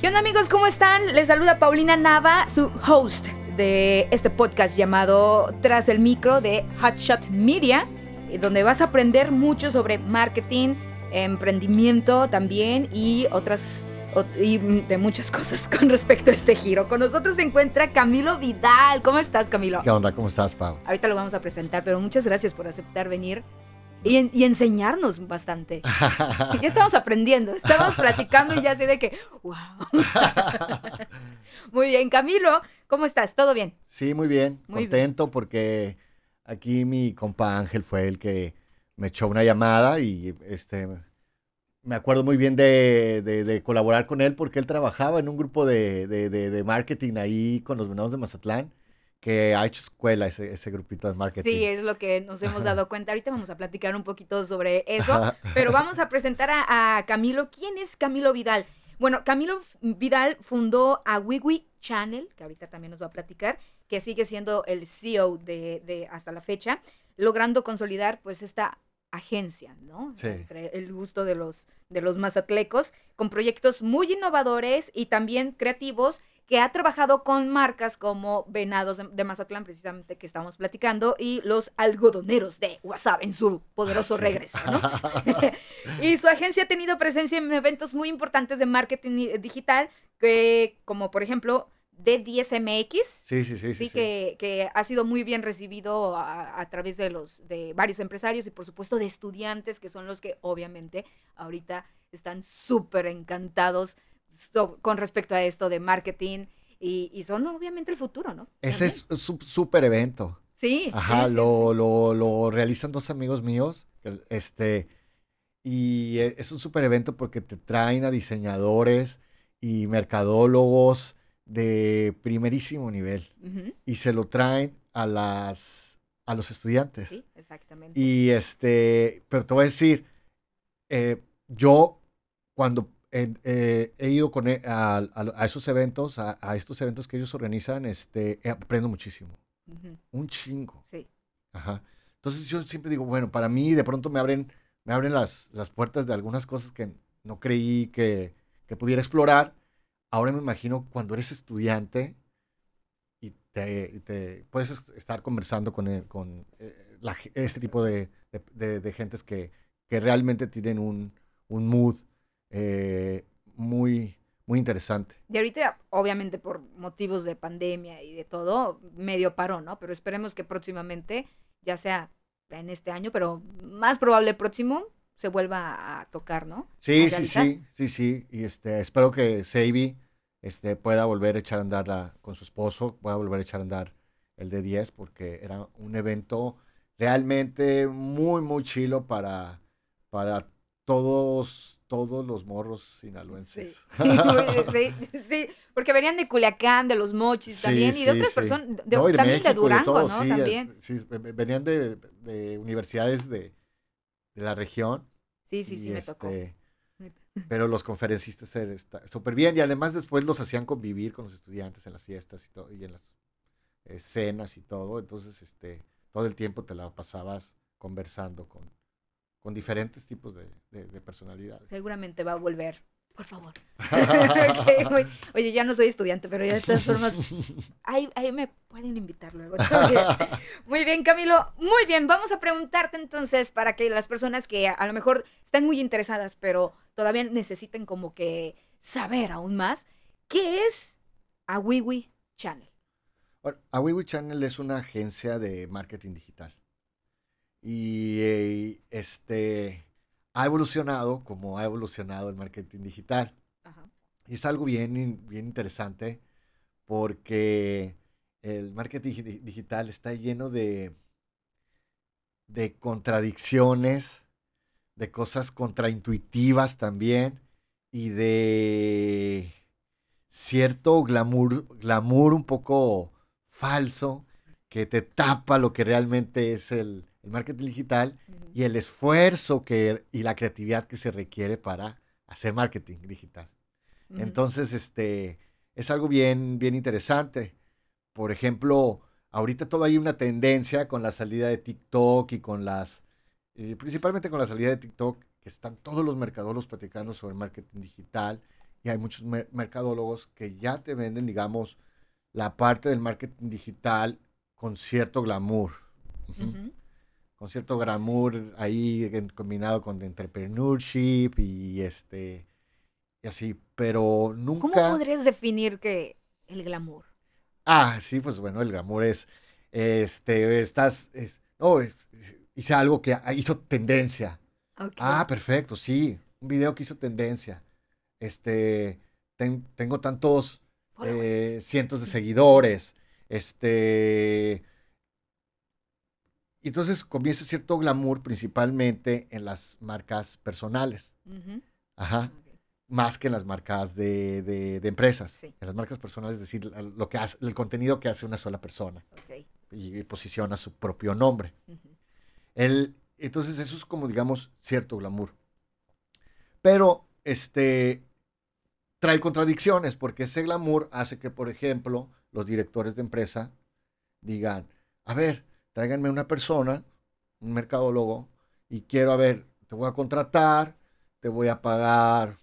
¿Qué onda amigos? ¿Cómo están? Les saluda Paulina Nava, su host de este podcast llamado Tras el Micro de Hotshot Media, eh, donde vas a aprender mucho sobre marketing, emprendimiento también y otras y de muchas cosas con respecto a este giro. Con nosotros se encuentra Camilo Vidal. ¿Cómo estás, Camilo? ¿Qué onda? ¿Cómo estás, Pau? Ahorita lo vamos a presentar, pero muchas gracias por aceptar venir y, enseñarnos bastante. ya estamos aprendiendo, estamos platicando y ya sé de que, wow. muy bien, Camilo, ¿cómo estás? ¿Todo bien? Sí, muy bien, contento porque aquí mi compa Ángel fue el que me echó una llamada y este me acuerdo muy bien de, colaborar con él porque él trabajaba en un grupo de, de marketing ahí con los venados de Mazatlán que ha hecho escuela ese, ese grupito de marketing. Sí, es lo que nos hemos dado cuenta. Ahorita vamos a platicar un poquito sobre eso, pero vamos a presentar a, Camilo. ¿Quién es Camilo Vidal? Bueno, Camilo Vidal fundó a WeWe Channel, que ahorita también nos va a platicar, que sigue siendo el CEO de, de hasta la fecha, logrando consolidar pues esta agencia, ¿no? Sí. Entre el gusto de los, de los mazatlecos, con proyectos muy innovadores y también creativos que ha trabajado con marcas como Venados de, Mazatlán, precisamente que estamos platicando, y los algodoneros de WhatsApp en su poderoso ah, regreso, ¿no? y su agencia ha tenido presencia en eventos muy importantes de marketing digital, que, como por ejemplo D10MX. Sí, sí, sí. Sí, que, que, ha sido muy bien recibido a, a, través de los de varios empresarios y por supuesto de estudiantes, que son los que obviamente ahorita están súper encantados con respecto a esto de marketing y, son obviamente el futuro, ¿no? Ese es un súper evento. Sí. Ajá, lo, Lo, lo, realizan dos amigos míos, este, y e, es un súper evento porque te traen a diseñadores y mercadólogos de primerísimo nivel y se lo traen a las a los estudiantes. Sí, exactamente. Y este, pero te voy a decir, eh, yo cuando eh, he ido con, e, a, esos eventos, a, estos eventos que ellos organizan, este, aprendo muchísimo. Un chingo. Sí. Ajá. Entonces yo siempre digo, bueno, para mí de pronto me abren, me abren las, las puertas de algunas cosas que no creí que, que pudiera explorar. Ahora me imagino cuando eres estudiante y te, te puedes estar conversando con, eh, con eh, este tipo de, de, de, gentes que, que realmente tienen un, un mood eh, muy, muy interesante. Y ahorita, obviamente, por motivos de pandemia y de todo, medio paró, ¿no? Pero esperemos que próximamente, ya sea en este año, pero más probable próximo, se vuelva a tocar, ¿no? Sí, sí, sí, sí, sí. Y este, espero que Seibi este, pueda volver a echar a andar con su esposo, pueda volver a echar a andar el de 10, porque era un evento realmente muy, muy chilo para, para todos todos los morros sinaloenses. Sí. sí, porque venían de Culiacán, de los Mochis también, y de otras personas, también de Durango, ¿no? También. Sí, venían de, universidades de, la región. Sí, sí, sí, me tocó. Este, pero los conferencistas súper bien, y además después los hacían convivir con los estudiantes en las fiestas y todo, y en las escenas y todo, entonces este, todo el tiempo te la pasabas conversando con, con diferentes tipos de, personalidades. Seguramente va a volver, por favor. Oye, ya no soy estudiante, pero ya de todas formas, ahí, ahí me pueden invitar luego. Muy bien, Camilo. Muy bien, vamos a preguntarte entonces para que las personas que a lo mejor están muy interesadas, pero todavía necesiten como que saber aún más, ¿qué es Awiwi Channel? Bueno, Awiwi Channel es una agencia de marketing digital y eh, este, ha evolucionado como ha evolucionado el marketing digital. Y es algo bien, bien interesante porque el marketing digital está lleno de, de contradicciones, de cosas contraintuitivas también y de cierto glamour, glamour un poco falso que te tapa lo que realmente es el, el marketing digital y el esfuerzo que, y la creatividad que se requiere para hacer marketing digital. Entonces, este, es algo bien, bien interesante. Por ejemplo, ahorita todo hay una tendencia con la salida de TikTok y con las, eh, principalmente con la salida de TikTok, que están todos los mercadólogos platicando sobre marketing digital, y hay muchos mercadólogos que ya te venden, digamos, la parte del marketing digital con cierto glamour. Con cierto glamour ahí combinado con entrepreneurship y este y así, pero nunca. ¿Cómo podrías definir que el glamour? Ah, sí, pues bueno, el glamour es este estás no, hice algo que hizo tendencia. Ah, perfecto, sí, un video que hizo tendencia. Este tengo tantos eh, cientos de seguidores. Este. Y entonces comienza cierto glamour principalmente en las marcas personales. Ajá. Más que en las marcas de, empresas. En las marcas personales, es decir, lo que hace, el contenido que hace una sola persona. Y, posiciona su propio nombre. el, entonces, eso es como, digamos, cierto glamour. Pero, este, trae contradicciones, porque ese glamour hace que, por ejemplo, los directores de empresa digan, a ver, tráiganme una persona, un mercadólogo, y quiero, a ver, te voy a contratar, te voy a pagar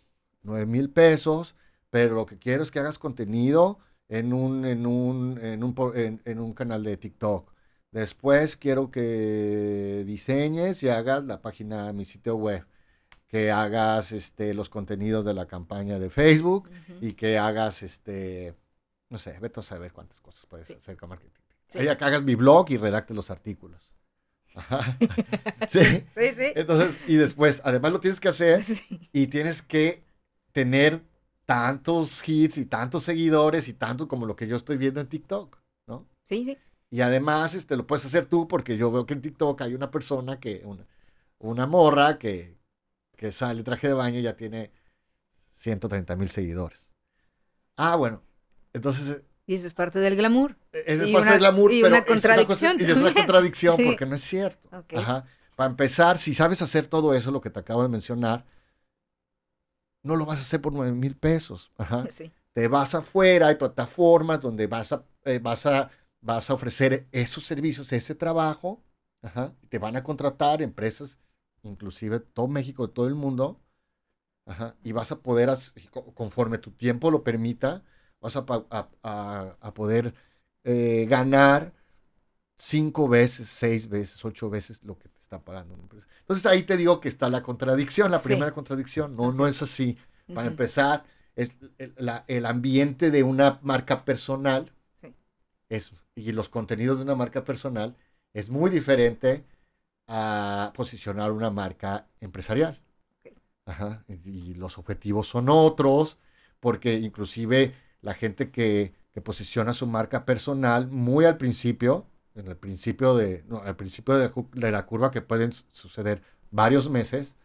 9 mil pesos, pero lo que quiero es que hagas contenido en un, en un, en un, en un canal de TikTok. Después quiero que diseñes y hagas la página de mi sitio web que hagas este, los contenidos de la campaña de Facebook y que hagas, este, no sé, vete a saber cuántas cosas puedes hacer con marketing. Sí. que hagas mi blog y redactes los artículos. Ajá. ¿Sí? sí, sí. Entonces, y después, además lo tienes que hacer y tienes que tener tantos hits y tantos seguidores y tanto como lo que yo estoy viendo en TikTok, ¿no? Sí, sí. Y además, este, lo puedes hacer tú porque yo veo que en TikTok hay una persona que, una, una morra que, que sale traje de baño ya tiene 130 mil seguidores. Ah, bueno. Entonces. Y eso es parte del glamour. E, es parte del glamour, y una contradicción. y es una contradicción porque no es cierto. Ajá. Para empezar, si sabes hacer todo eso, lo que te acabo de mencionar, no lo vas a hacer por 9 mil pesos. Ajá. Te vas afuera, hay plataformas donde vas a, eh, vas a, vas a ofrecer esos servicios, ese trabajo. Ajá. Te van a contratar empresas inclusive todo México, todo el mundo, y vas a poder, conforme tu tiempo lo permita, vas a, poder eh, ganar cinco veces, seis veces, ocho veces lo que te está pagando una empresa. Entonces ahí te digo que está la contradicción, la primera contradicción, no, no es así. Para empezar, es el, ambiente de una marca personal es, y los contenidos de una marca personal es muy diferente a posicionar una marca empresarial. Ajá, y los objetivos son otros, porque inclusive la gente que, posiciona su marca personal muy al principio, en el principio de, al principio de, la curva que pueden suceder varios meses,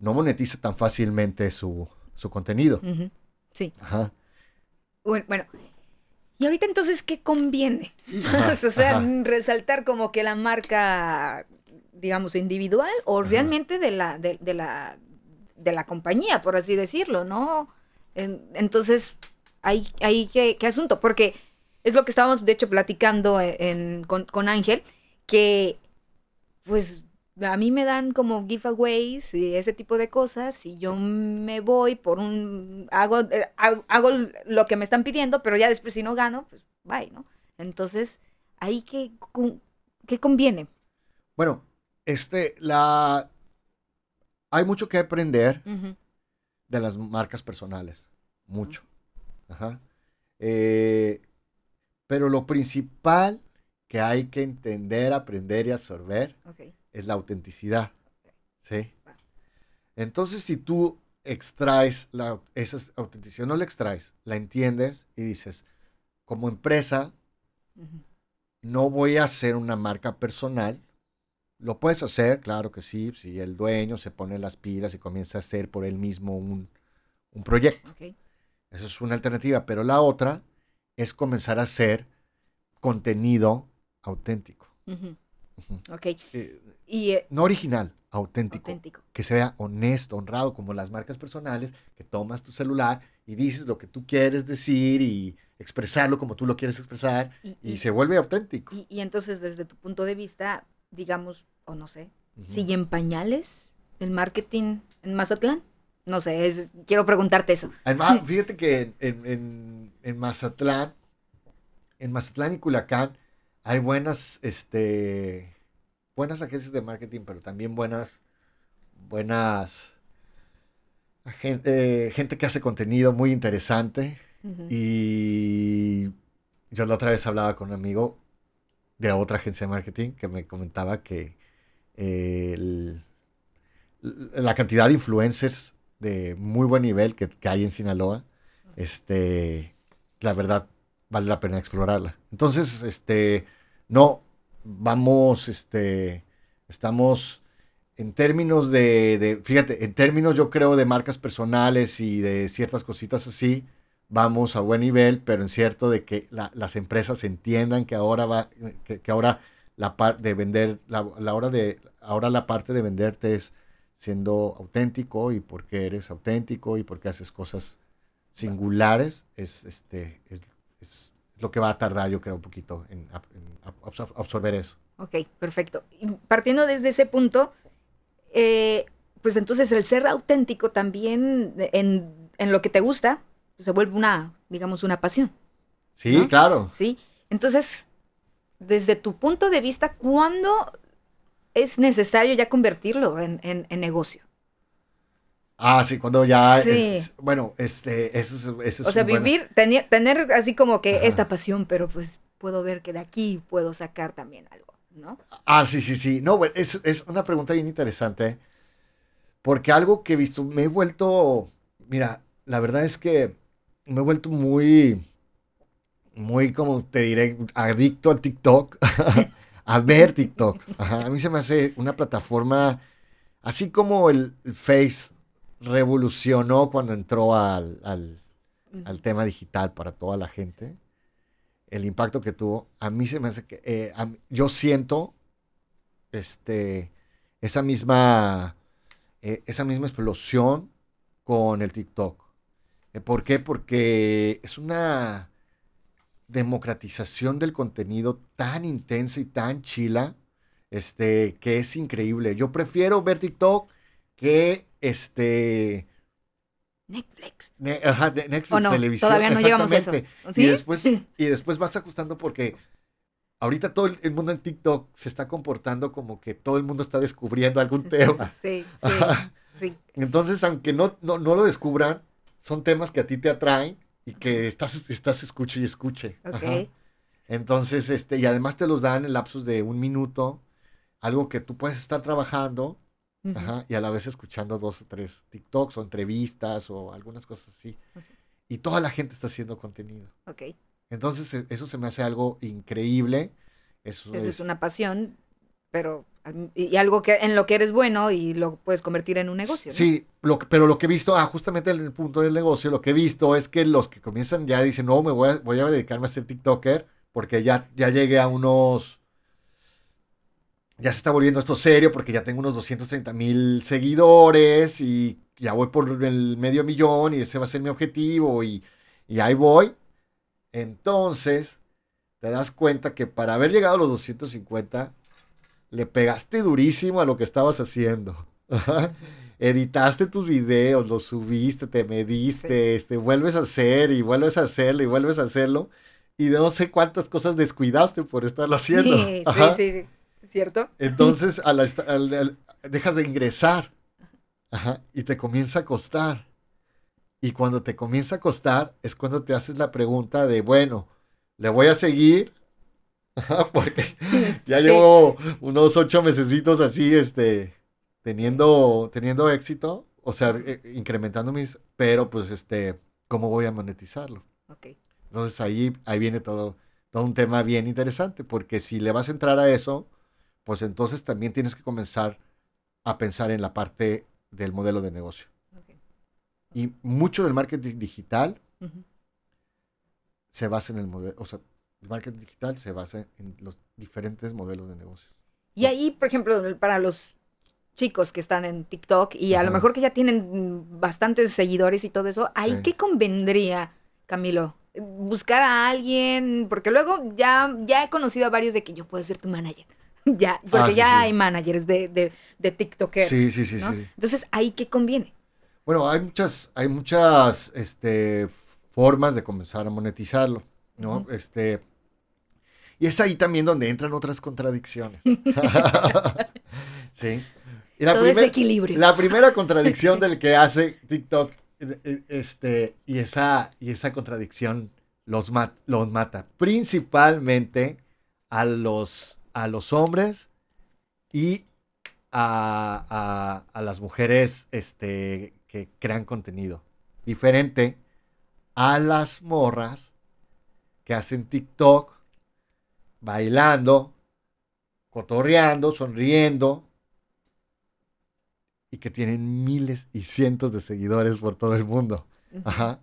no monetiza tan fácilmente su, contenido. Sí. Ajá. Bueno, y ahorita entonces, ¿qué conviene? o sea, resaltar como que la marca digamos, individual o realmente de la, de, la, de la compañía, por así decirlo, ¿no? entonces, hay, hay ¿qué, asunto? Porque es lo que estábamos, de hecho, platicando e, con, Ángel, que pues a mí me dan como giveaways y ese tipo de cosas y yo me voy por un, hago, eh, hago, lo que me están pidiendo, pero ya después si no gano, pues bye, ¿no? Entonces, ahí que, ¿qué conviene? Bueno, este, la... Hay mucho que aprender de las marcas personales. Mucho. Ajá. Eh, pero lo principal que hay que entender, aprender y absorber es la autenticidad. ¿Sí? Entonces, si tú extraes la, esa autenticidad, no la extraes, la entiendes y dices, como empresa, no voy a hacer una marca personal lo puedes hacer, claro que sí, si el dueño se pone las pilas y comienza a hacer por él mismo un, proyecto. Eso es una alternativa, pero la otra es comenzar a hacer contenido auténtico. Ok. Eh, y, eh, no original, auténtico, auténtico. Que sea honesto, honrado, como las marcas personales, que tomas tu celular y dices lo que tú quieres decir y expresarlo como tú lo quieres expresar y, se vuelve auténtico. y, entonces, desde tu punto de vista, digamos, o no sé, sigue en pañales el marketing en Mazatlán? No sé, quiero preguntarte eso. Además, fíjate que en, en, Mazatlán, en Mazatlán y Culacán, hay buenas, este, buenas agencias de marketing, pero también buenas, buenas, gente, gente que hace contenido muy interesante. Y yo la otra vez hablaba con un amigo de otra agencia de marketing que me comentaba que la cantidad de influencers de muy buen nivel que, hay en Sinaloa, este, la verdad vale la pena explorarla. Entonces, este, no, vamos, este, estamos en términos de, de, fíjate, en términos yo creo de marcas personales y de ciertas cositas así, vamos a buen nivel, pero en cierto de que las empresas entiendan que ahora va, que, ahora la parte de vender, la, hora de, ahora la parte de venderte es siendo auténtico y porque eres auténtico y porque haces cosas singulares, es, este, es, lo que va a tardar, yo creo, un poquito en, absorber eso. Ok, perfecto. Y partiendo desde ese punto, eh, pues entonces el ser auténtico también en, en lo que te gusta, pues se vuelve una, digamos, una pasión. Sí, claro. Sí. Entonces, desde tu punto de vista, ¿cuándo es necesario ya convertirlo en, negocio. Ah, sí, cuando ya, bueno, este, eso es, O sea, vivir, tener, tener así como que esta pasión, pero pues puedo ver que de aquí puedo sacar también algo, ¿no? Ah, sí, sí, sí. No, bueno, es, es una pregunta bien interesante, porque algo que he visto, me he vuelto, mira, la verdad es que me he vuelto muy, muy, como te diré, adicto al TikTok. a ver TikTok. A mí se me hace una plataforma, así como el, Face revolucionó cuando entró al, tema digital para toda la gente, el impacto que tuvo, a mí se me hace que, eh, yo siento este, esa misma, eh, esa misma explosión con el TikTok. Eh, ¿Por qué? Porque es una democratización del contenido tan intensa y tan chila, este, que es increíble. Yo prefiero ver TikTok que este... Netflix. Netflix, televisión. Todavía no llegamos a eso. Y, después, y después vas ajustando porque ahorita todo el, mundo en TikTok se está comportando como que todo el mundo está descubriendo algún tema. Sí, sí, Entonces, aunque no, no, no lo descubran, son temas que a ti te atraen y que estás, estás escuche y escuche. Entonces, este, y además te los dan en lapsos de un minuto, algo que tú puedes estar trabajando y a la vez escuchando dos o tres TikToks o entrevistas o algunas cosas así. Y toda la gente está haciendo contenido. Ok. Entonces, e, eso se me hace algo increíble. Eso, es, una pasión, pero y algo que en lo que eres bueno y lo puedes convertir en un negocio. Sí, pero lo que he visto, ah, justamente en el punto del negocio, lo que he visto es que los que comienzan ya dicen, no, me voy a, voy a dedicarme a ser TikToker porque ya, ya llegué a unos, ya se está volviendo esto serio porque ya tengo unos 230 mil seguidores y ya voy por el medio millón y ese va a ser mi objetivo y, y ahí voy. Entonces, te das cuenta que para haber llegado a los 250 le pegaste durísimo a lo que estabas haciendo. Editaste tus videos, los subiste, te mediste, este, vuelves a hacer y vuelves a hacerlo y vuelves a hacerlo. Y no sé cuántas cosas descuidaste por estarlo haciendo. Sí, sí, sí, ¿cierto? Entonces dejas de ingresar y te comienza a costar. Y cuando te comienza a costar es cuando te haces la pregunta de, bueno, ¿le voy a seguir porque ya llevo unos ocho mesecitos así, este, teniendo, teniendo éxito, o sea, eh, incrementando mis, pero pues, este, ¿cómo voy a monetizarlo? Entonces ahí, ahí viene todo, todo un tema bien interesante, porque si le vas a entrar a eso, pues entonces también tienes que comenzar a pensar en la parte del modelo de negocio. Y mucho del marketing digital se basa en el modelo, o sea, el marketing digital se basa en los diferentes modelos de negocio. Y ahí, por ejemplo, para los chicos que están en TikTok y a lo mejor que ya tienen bastantes seguidores y todo eso, ¿ahí qué convendría, Camilo? Buscar a alguien, porque luego ya, ya he conocido a varios de que yo puedo ser tu manager. ya, porque ah, ya hay managers de, de, de TikTokers. Sí, sí, sí, sí. Entonces, ¿ahí qué conviene? Bueno, hay muchas, hay muchas este, formas de comenzar a monetizarlo, ¿no? Este, y es ahí también donde entran otras contradicciones. sí. Y la Todo equilibrio. La primera contradicción del que hace TikTok, eh, eh, este, y esa, y esa contradicción los, los mata. Principalmente a los, a los hombres y a, a, las mujeres este, que crean contenido. Diferente a las morras que hacen TikTok bailando, cotorreando, sonriendo y que tienen miles y cientos de seguidores por todo el mundo. Ajá.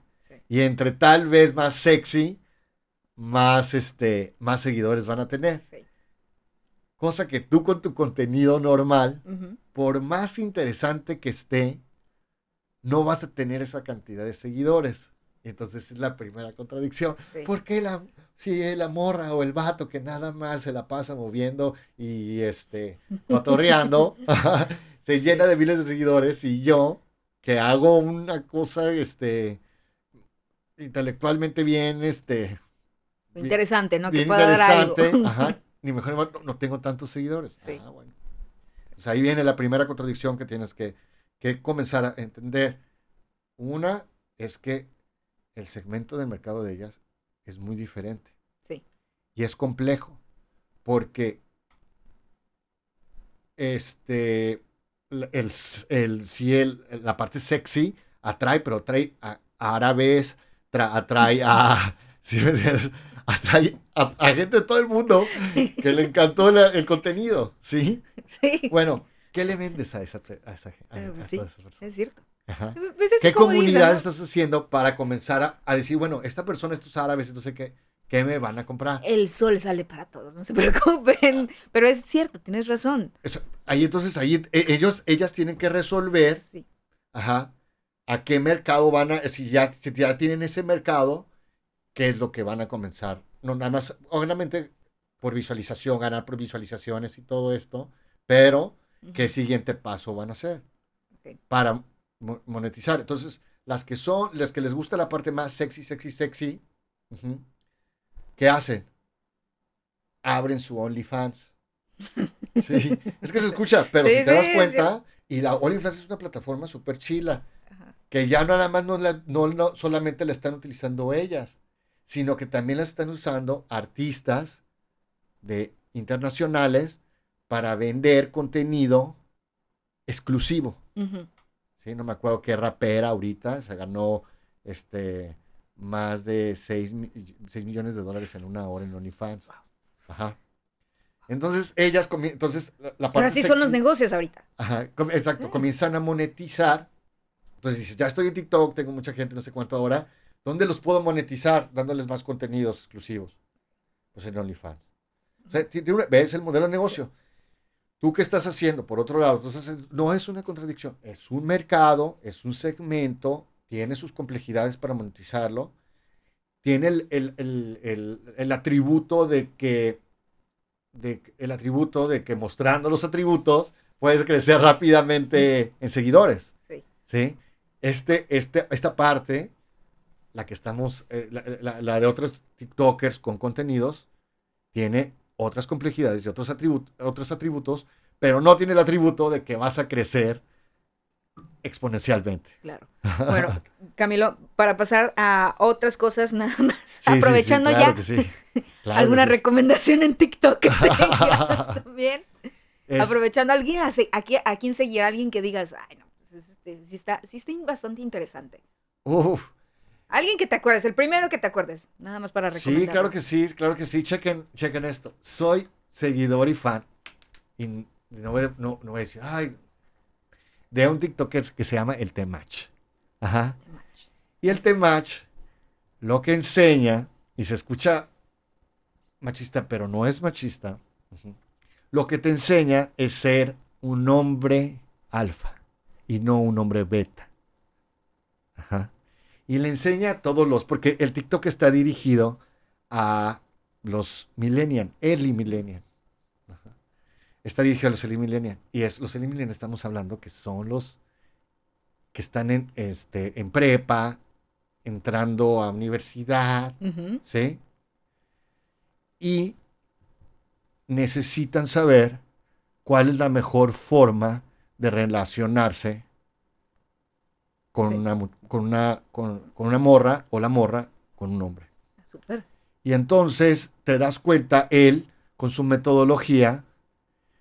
Y entre tal vez más sexy, más, este, más seguidores van a tener. Cosa que tú con tu contenido normal, por más interesante que esté, no vas a tener esa cantidad de seguidores. Y entonces es la primera contradicción. ¿Por qué la, si la morra o el vato que nada más se la pasa moviendo y este, cotorreando, se llena de miles de seguidores y yo, que hago una cosa, este, intelectualmente bien, este... Interesante, ¿no? que pueda interesante, dar algo. ajá, ni mejor no, tengo tantos seguidores. Ah, bueno. Entonces ahí viene la primera contradicción que tienes que, que comenzar a entender. Una es que el segmento del mercado de ellas es muy diferente. Sí. Y es complejo, porque este, el, el, si el, la parte sexy atrae, pero atrae a árabes, atrae a, atrae a, gente de todo el mundo que le encantó el contenido, ¿sí? Sí. Bueno, ¿qué le vendes a esa, a esa, eh, sí, Es cierto. Pues ¿Qué comunidad estás haciendo para comenzar a, decir, bueno, esta persona, estos árabes, entonces, ¿qué, ¿qué me van a comprar? El sol sale para todos, no se preocupen. Pero es cierto, tienes razón. ahí entonces, ahí e, ellos, ellas tienen que resolver, ajá, a qué mercado van a, si ya, si ya tienen ese mercado, qué es lo que van a comenzar. No, nada más, obviamente, por visualización, ganar por visualizaciones y todo esto, pero qué siguiente paso van a hacer para monetizar. Entonces, las que son, las que les gusta la parte más sexy, sexy, sexy, ¿qué hacen? Abren su OnlyFans. Sí, es que se escucha, pero si te das cuenta, y la OnlyFans es una plataforma súper chila que ya nada más no, no, solamente la están utilizando ellas, sino que también la están usando artistas de internacionales para vender contenido exclusivo. ¿Sí? No me acuerdo qué rapera ahorita se ganó este, más de 6, millones de dólares en una hora en OnlyFans. Ajá. Entonces ellas, entonces la, parte Pero así son los negocios ahorita. Ajá, exacto, comienzan a monetizar entonces dices, ya estoy en TikTok, tengo mucha gente, no sé cuánto ahora. ¿Dónde los puedo monetizar? Dándoles más contenidos exclusivos. Pues en OnlyFans. O sea, ves el modelo de negocio. ¿Tú qué estás haciendo? Por otro lado, entonces no es una contradicción. Es un mercado, es un segmento, tiene sus complejidades para monetizarlo. Tiene el, atributo de que, de, el atributo de que mostrando los atributos puedes crecer rápidamente en seguidores. Sí. ¿Sí? este, este, esta parte, la que estamos, eh, la, de otros TikTokers con contenidos, tiene otras complejidades y otros, atributos, otros atributos, pero no tiene el atributo de que vas a crecer exponencialmente. Claro. Bueno, Camilo, para pasar a otras cosas nada más, aprovechando ya alguna recomendación en TikTok que también. Aprovechando a alguien, a, a, quién seguir, a alguien que digas, ay, no, este, sí, está, sí está bastante interesante. Uf. Alguien que te acuerdes, el primero que te acuerdes, nada más para recomendar. Sí, claro que sí, claro que sí. Chequen, chequen esto. Soy seguidor y fan. Y no voy, no, no voy a decir, ay, de un TikToker que se llama el T-Match. Ajá. Y el T-Match lo que enseña, y se escucha machista, pero no es machista, lo que te enseña es ser un hombre alfa y no un hombre beta. Ajá. Y le enseña a todos los, porque el TikTok está dirigido a los millennial, early millennial. Está dirigido a los early millennial. Y es los early millennial estamos hablando que son los que están en, este, en prepa, entrando a universidad, ¿sí? Y necesitan saber cuál es la mejor forma de relacionarse con, una, con, una, con, una morra o la morra con un hombre. Súper. Y entonces te das cuenta, él, con su metodología,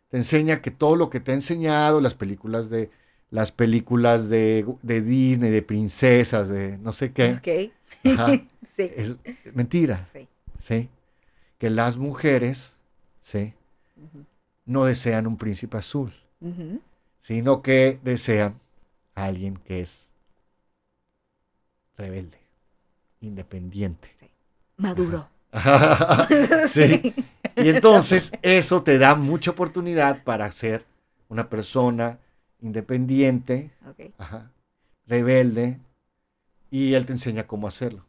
te enseña que todo lo que te ha enseñado, las películas de, las películas de, Disney, de princesas, de no sé qué. sí. Es mentira. Sí. Que las mujeres, ¿sí? No desean un príncipe azul, sino que desean a alguien que es rebelde, independiente. Maduro. sí. Y entonces eso te da mucha oportunidad para ser una persona independiente, rebelde, y él te enseña cómo hacerlo.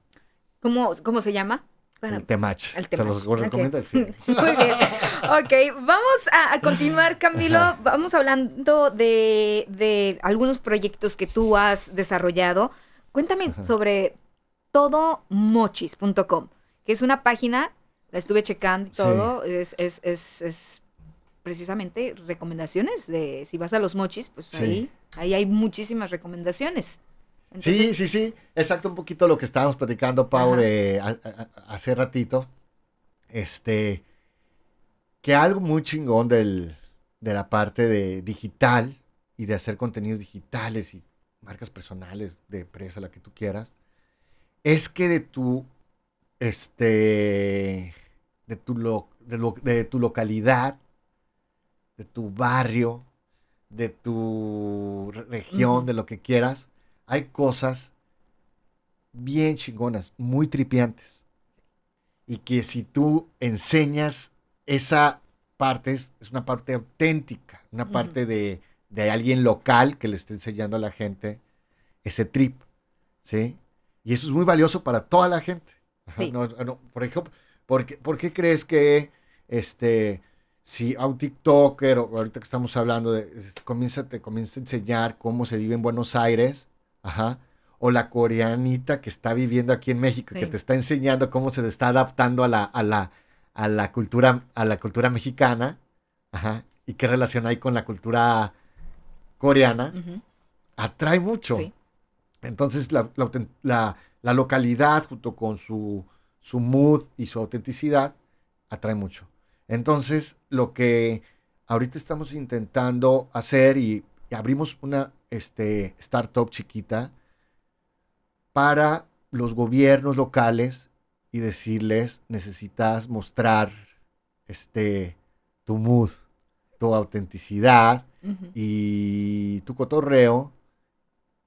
¿Cómo, cómo se llama? el Temach. El ¿Se los recomienda? Sí. Muy bien. Ok, vamos a, continuar, Camilo. Vamos hablando de, algunos proyectos que tú has desarrollado. Cuéntame sobre todomochis.com, que es una página, la estuve checando y todo, es, es, es precisamente recomendaciones de si vas a los mochis, pues ahí, ahí hay muchísimas recomendaciones. sí, sí, sí, exacto, un poquito lo que estábamos platicando, Pau, de hace ratito. Este, que algo muy chingón del, de la parte de digital y de hacer contenidos digitales y marcas personales de empresa, la que tú quieras, es que de tu, este, de tu, lo, de tu localidad de tu barrio, de tu región, de lo que quieras, hay cosas bien chingonas, muy tripiantes. Y que si tú enseñas esa parte, es, una parte auténtica, una parte de, alguien local que le esté enseñando a la gente ese trip, ¿sí? Y eso es muy valioso para toda la gente. por ejemplo, ¿por qué, ¿por qué crees que este si a un TikToker, o ahorita que estamos hablando, de, este, comienza, te comienza a enseñar cómo se vive en Buenos Aires, ajá, o la coreanita que está viviendo aquí en México, que te está enseñando cómo se está adaptando a la, a la, a la, cultura, a la cultura mexicana, ajá, y qué relación hay con la cultura coreana, atrae mucho. Entonces, la, la, localidad, junto con su, su mood y su autenticidad, atrae mucho. Entonces, lo que ahorita estamos intentando hacer y, abrimos una este, startup chiquita para los gobiernos locales y decirles, necesitas mostrar este, tu mood, tu autenticidad y tu cotorreo.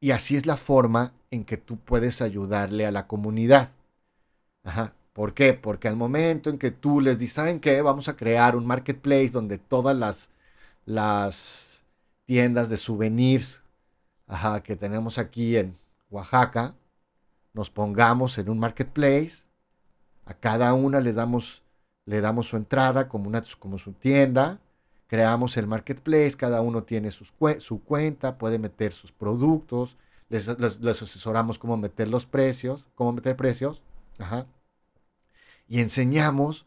Y así es la forma en que tú puedes ayudarle a la comunidad. Ajá. ¿Por qué? Porque al momento en que tú les dices, ¿saben qué? Vamos a crear un marketplace donde todas las, las tiendas de souvenirs que tenemos aquí en Oaxaca, nos pongamos en un marketplace, a cada una le damos, le damos su entrada como, una, como su tienda, creamos el marketplace, cada uno tiene su cuenta, puede meter sus productos, les, les, asesoramos cómo meter los precios, cómo meter precios, ajá y enseñamos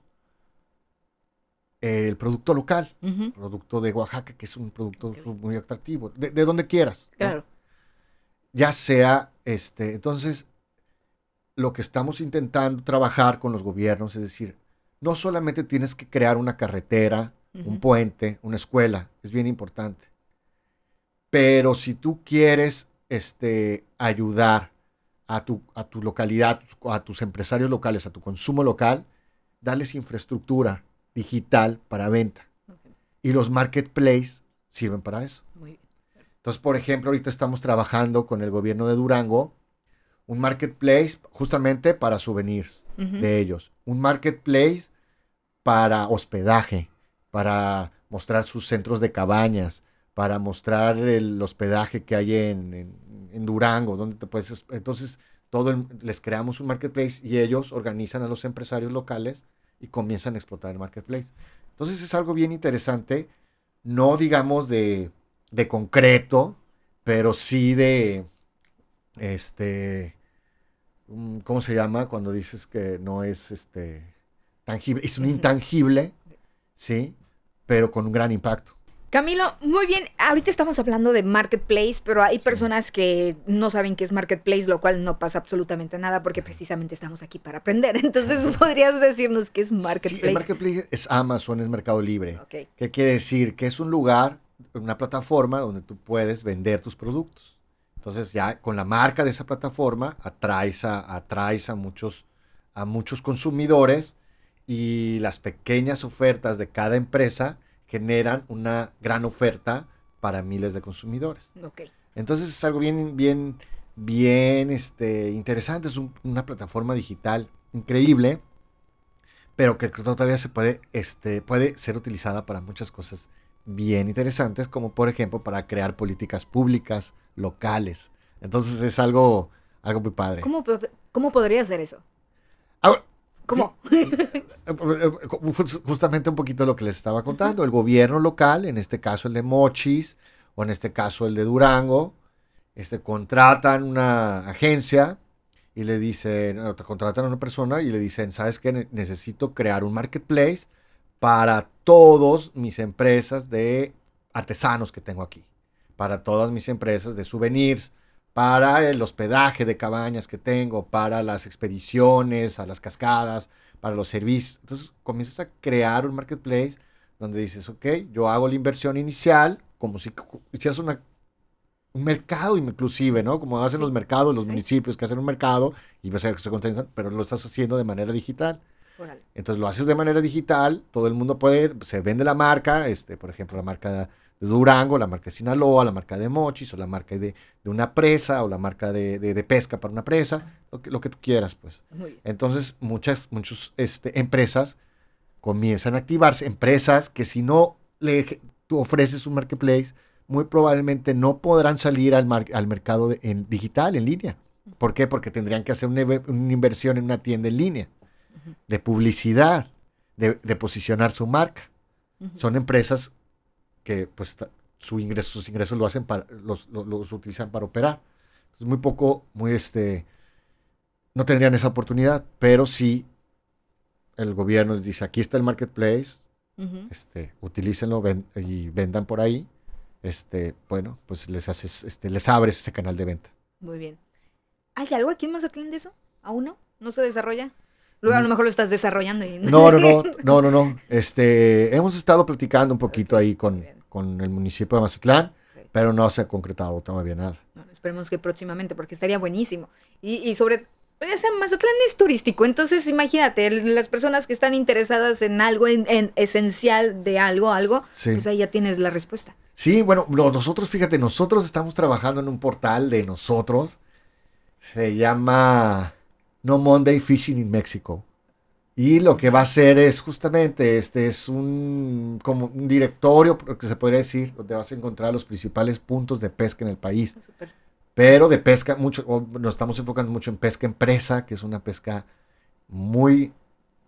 el producto local, producto de Oaxaca, que es un producto muy atractivo, de, donde quieras. Claro. Ya sea, este, entonces, lo que estamos intentando trabajar con los gobiernos es decir, no solamente tienes que crear una carretera, un puente, una escuela, es bien importante. Pero si tú quieres este, ayudar a tu, a tu localidad, a tus empresarios locales, a tu consumo local, darles infraestructura digital para venta. Y los marketplaces sirven para eso. Entonces, por ejemplo, ahorita estamos trabajando con el gobierno de Durango un marketplace justamente para souvenirs de ellos, un marketplace para hospedaje, para mostrar sus centros de cabañas, para mostrar el hospedaje que hay en, en Durango, donde te puedes... Entonces, todo les creamos un marketplace y ellos organizan a los empresarios locales y comienzan a explotar el marketplace. Entonces es algo bien interesante, no digamos de, de concreto, pero sí de, este, mm, ¿cómo se llama? Cuando dices que no es este, tangible, es un intangible, ¿sí? Pero con un gran impacto. Camilo, muy bien. Ahorita estamos hablando de marketplace, pero hay personas que no saben qué es marketplace, lo cual no pasa absolutamente nada porque precisamente estamos aquí para aprender. Entonces, ¿podrías decirnos qué es marketplace? Sí, marketplace es Amazon, es Mercado Libre. ¿Qué quiere decir? Que es un lugar, una plataforma donde tú puedes vender tus productos. Entonces, ya con la marca de esa plataforma atraes a, atraes a muchos, a muchos consumidores y las pequeñas ofertas de cada empresa generan una gran oferta para miles de consumidores. Entonces es algo bien, bien, bien este, interesante. Es una plataforma digital increíble, pero que todavía se puede, este, puede ser utilizada para muchas cosas bien interesantes, como por ejemplo para crear políticas públicas locales. Entonces es algo, algo muy padre. ¿Cómo, cómo podría ser eso? ¿Cómo? Justamente un poquito lo que les estaba contando. El gobierno local, en este caso el de Mochis, o en este caso el de Durango, este, contratan una agencia y le dicen, contratan a una persona y le dicen, ¿sabes qué? Necesito crear un marketplace para todas mis empresas de artesanos que tengo aquí, para todas mis empresas de souvenirs, para el hospedaje de cabañas que tengo, para las expediciones a las cascadas, para los servicios. Entonces comienzas a crear un marketplace donde dices, ok, yo hago la inversión inicial como si hicieras una, un mercado inclusive, ¿no? Como hacen los mercados, los municipios que hacen un mercado y vas a se pero lo estás haciendo de manera digital. Entonces lo haces de manera digital, todo el mundo puede, se vende la marca, este, por ejemplo, la marca de Durango, la marca de Sinaloa, la marca de Mochis, o la marca de, una presa, o la marca de, pesca para una presa, lo que, lo que tú quieras, pues. Entonces, muchas, muchas este, empresas comienzan a activarse, empresas que si no le, tú ofreces un marketplace, muy probablemente no podrán salir al, al mercado en digital, en línea. ¿Por qué? Porque tendrían que hacer una, inversión en una tienda en línea, de publicidad, de, posicionar su marca. Son empresas que pues su ingreso, sus ingresos lo hacen para, los, los, utilizan para operar. Entonces muy poco, muy este, no tendrían esa oportunidad, pero sí el gobierno les dice, aquí está el marketplace, este, utilícenlo y vendan por ahí, este, bueno, pues les haces, este, les abres ese canal de venta. Muy bien. ¿Hay algo aquí en Mazatlán de eso? ¿Aún no? ¿No se desarrolla? Luego a lo mejor lo estás desarrollando. Y... No, no, no, no, no, no. Este, hemos estado platicando un poquito ahí con, con el municipio de Mazatlán, pero no se ha concretado todavía nada. esperemos que próximamente, porque estaría buenísimo. Y, y sobre pues, Mazatlán es turístico, entonces imagínate, las personas que están interesadas en algo, en, esencial de algo, algo, pues ahí ya tienes la respuesta. Sí, bueno, nosotros, fíjate, nosotros estamos trabajando en un portal de nosotros, se llama No Monday Fishing in Mexico. Y lo que va a hacer es justamente, este es un, como un directorio, que se podría decir, donde vas a encontrar los principales puntos de pesca en el país. Pero de pesca, mucho, nos estamos enfocando mucho en pesca empresa, que es una pesca muy,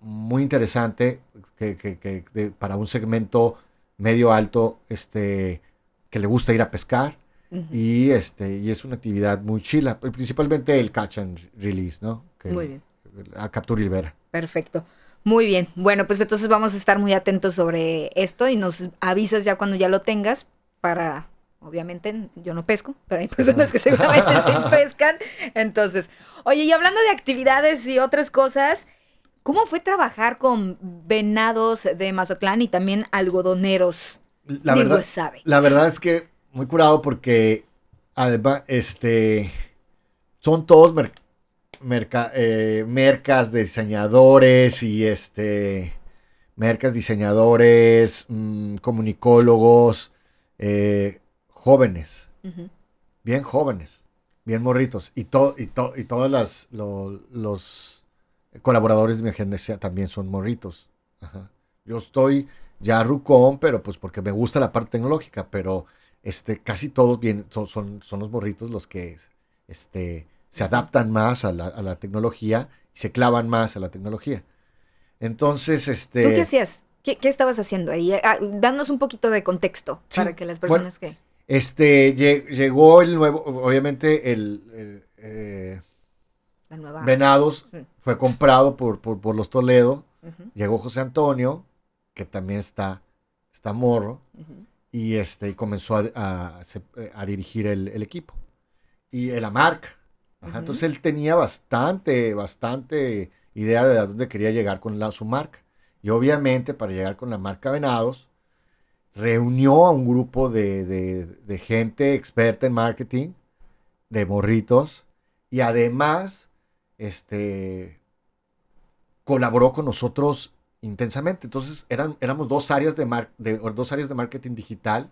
muy interesante, que, para un segmento medio alto, este, que le gusta ir a pescar. Y este, y es una actividad muy chila, principalmente el catch and release, ¿no? muy bien. A captura y libera. Perfecto. Muy bien. Bueno, pues entonces vamos a estar muy atentos sobre esto y nos avisas ya cuando ya lo tengas para, obviamente, yo no pesco, pero hay personas que seguramente sí pescan. Entonces, oye, y hablando de actividades y otras cosas, ¿cómo fue trabajar con venados de Mazatlán y también algodoneros? La, verdad, sabe. la verdad es que muy curado porque además, este, son todos merca, eh, mercas diseñadores y este mercas diseñadores, mm, comunicólogos, eh, jóvenes, bien jóvenes, bien morritos, y, to, y, y todos las, los colaboradores de mi agencia también son morritos. Yo estoy ya rucón, pero pues porque me gusta la parte tecnológica, pero este, casi todos bien, son, son, son los morritos los que este, se adaptan más a la, tecnología y se clavan más a la tecnología. Entonces, este... ¿Tú qué hacías? ¿Qué, estabas haciendo ahí? Ah, danos un poquito de contexto para que las personas que... Este, llegó el nuevo, obviamente el, eh, Venados fue comprado por, por, los Toledo. Llegó José Antonio, que también está, está morro, y, este, y comenzó a, a, dirigir el, el, equipo. Y la marca. Entonces él tenía bastante, bastante idea de a dónde quería llegar con la, su marca. Y obviamente para llegar con la marca Venados, reunió a un grupo de, de gente experta en marketing, de morritos, y además este, colaboró con nosotros intensamente. Entonces eran, éramos dos áreas de, de, dos áreas de marketing digital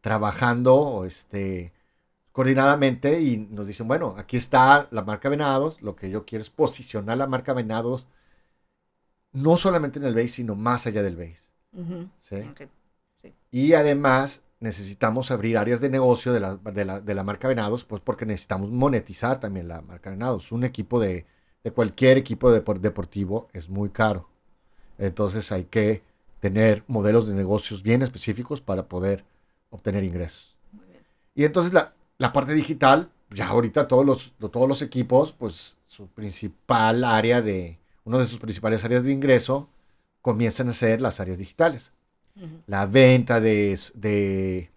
trabajando este, coordinadamente y nos dicen, bueno, aquí está la marca Venados, lo que yo quiero es posicionar la marca Venados no solamente en el base, sino más allá del base. Y además necesitamos abrir áreas de negocio de la, de la, marca Venados, pues porque necesitamos monetizar también la marca Venados. Un equipo de, de cualquier equipo deportivo es muy caro. Entonces hay que tener modelos de negocios bien específicos para poder obtener ingresos. Y entonces la, la, parte digital, ya ahorita todos los, todos los equipos, pues su principal área de, una de sus principales áreas de ingreso comienzan a ser las áreas digitales. La venta de, de,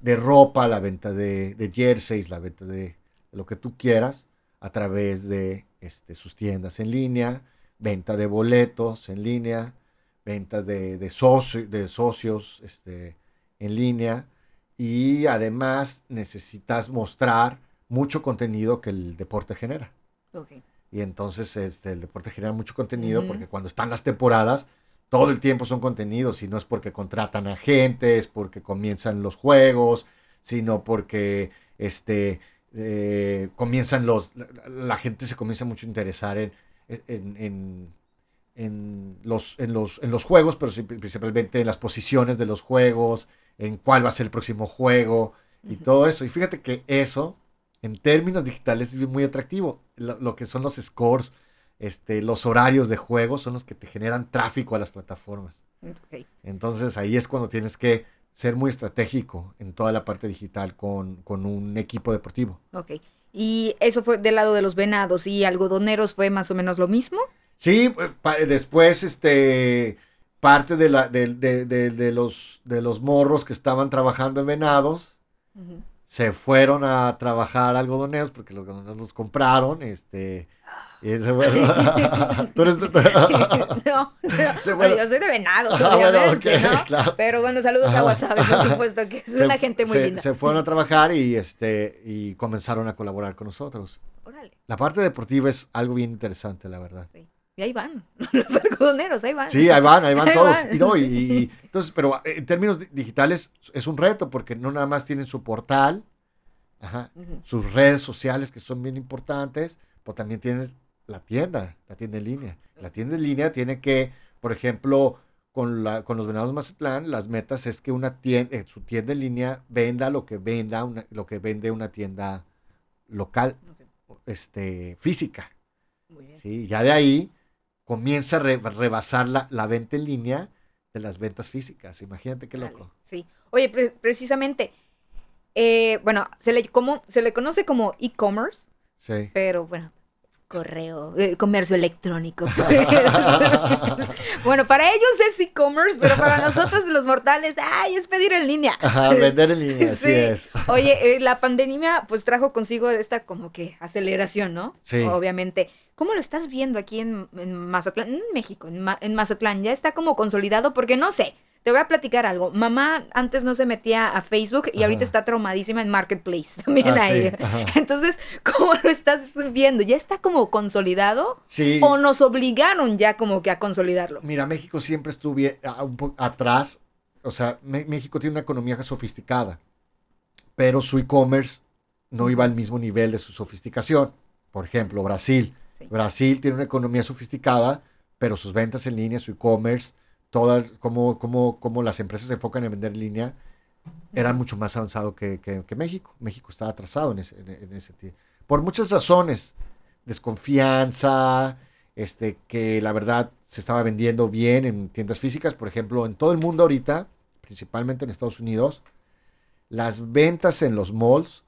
de, ropa, la venta de, jerseys, la venta de, lo que tú quieras a través de este, sus tiendas en línea, venta de boletos en línea, venta de, de, de socios este, en línea y además necesitas mostrar mucho contenido que el deporte genera. Y entonces este, el deporte genera mucho contenido porque cuando están las temporadas, todo el tiempo son contenidos, y no es porque contratan a gente, es porque comienzan los juegos, sino porque este, eh, comienzan los, la, gente se comienza mucho a interesar en, en, en, los, en, los, en los juegos, pero principalmente en las posiciones de los juegos, en cuál va a ser el próximo juego y todo eso. Y fíjate que eso, en términos digitales, es muy atractivo. lo que son los scores este, los horarios de juego son los que te generan tráfico a las plataformas. Entonces ahí es cuando tienes que ser muy estratégico en toda la parte digital con, un equipo deportivo. Ok. ¿Y eso fue del lado de los venados y algodoneros fue más o menos lo mismo? Sí, después este parte de, la, de, los, de los morros que estaban trabajando en venados se fueron a trabajar algodoneros porque los algodoneros los compraron. Este, y se fueron. ¿Tú eres no, no. yo soy de Venados, ah. Pero bueno, saludos a Wasabi, por supuesto, que es una gente muy linda. Se fueron a trabajar y, este, y comenzaron a colaborar con nosotros. Órale. La parte deportiva es algo bien interesante, la verdad. Sí. Y ahí van, los algodoneros, ahí van. Sí, ahí van, ahí van todos. Y, no, y, entonces, pero en términos digitales es un reto porque no nada más tienen su portal, ajá, sus redes sociales que son bien importantes, pero también tienes la tienda, la tienda en línea. La tienda en línea tiene que, por ejemplo, con, la, con los venados Mazatlán, las metas es que una tienda, eh, su tienda en línea venda lo que venda lo que vende una tienda local, este, física. ¿sí? Ya de ahí comienza a rebasar la, la, venta en línea de las ventas físicas. Imagínate qué loco. Sí. Oye, precisamente, eh, bueno, se le, como, se le conoce como e-commerce. Sí. Pero bueno, correo, eh, comercio electrónico. bueno, para ellos es e-commerce, pero para nosotros los mortales, ay, es pedir en línea. Ajá, vender en línea, sí. es. Oye, eh, la pandemia pues trajo consigo esta como que aceleración, ¿no? Sí. Obviamente. ¿Cómo lo estás viendo aquí en, Mazatlán, en México, en, en Mazatlán? Ya está como consolidado porque no sé, te voy a platicar algo. Mamá antes no se metía a Facebook y ahorita está traumadísima en Marketplace también ah, ahí. Entonces, ¿cómo lo estás viendo? ¿Ya está como consolidado? Sí. ¿O nos obligaron ya como que a consolidarlo? Mira, México siempre estuvo un poco atrás. O sea, México tiene una economía sofisticada, pero su e-commerce no iba al mismo nivel de su sofisticación. Por ejemplo, Brasil. Brasil tiene una economía sofisticada, pero sus ventas en línea, su e-commerce, todas, como, como, como las empresas se enfocan en vender en línea, era mucho más avanzado que, que, México. México estaba atrasado en ese, en, ese Por muchas razones. Desconfianza, este, que la verdad se estaba vendiendo bien en tiendas físicas. Por ejemplo, en todo el mundo ahorita, principalmente en Estados Unidos, las ventas en los malls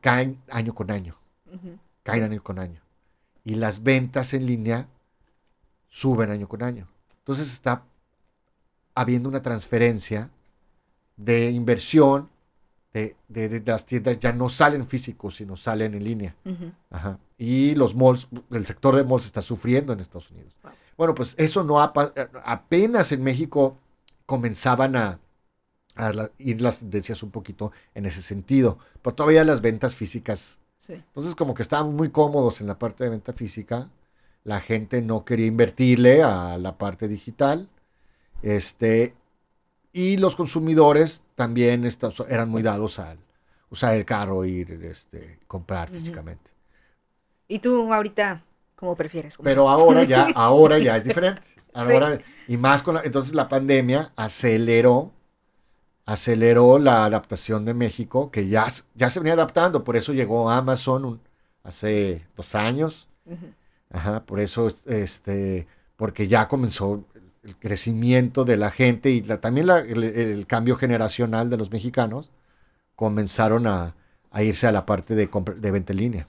caen año con año. Caen año con año. Y las ventas en línea suben año con año. Entonces está habiendo una transferencia de inversión de, las tiendas ya no salen físicos, sino salen en línea. Y los malls, el sector de malls está sufriendo en Estados Unidos. Bueno, pues eso no ha, apenas en México comenzaban a, ir las tendencias un poquito en ese sentido, pero todavía las ventas físicas. Entonces como que estábamos muy cómodos en la parte de venta física, la gente no quería invertirle a la parte digital, este, y los consumidores también eran muy dados al usar el carro e ir este, comprar físicamente. ¿Y tú ahorita cómo prefieres? Pero ahora ya, ahora ya es diferente. Ahora, Y más con la, entonces la pandemia aceleró, aceleró la adaptación de México, que ya, ya se venía adaptando, por eso llegó Amazon hace dos años. Ajá, por eso, este, porque ya comenzó el crecimiento de la gente y también el, cambio generacional de los mexicanos comenzaron a, irse a la parte de, de venta en línea.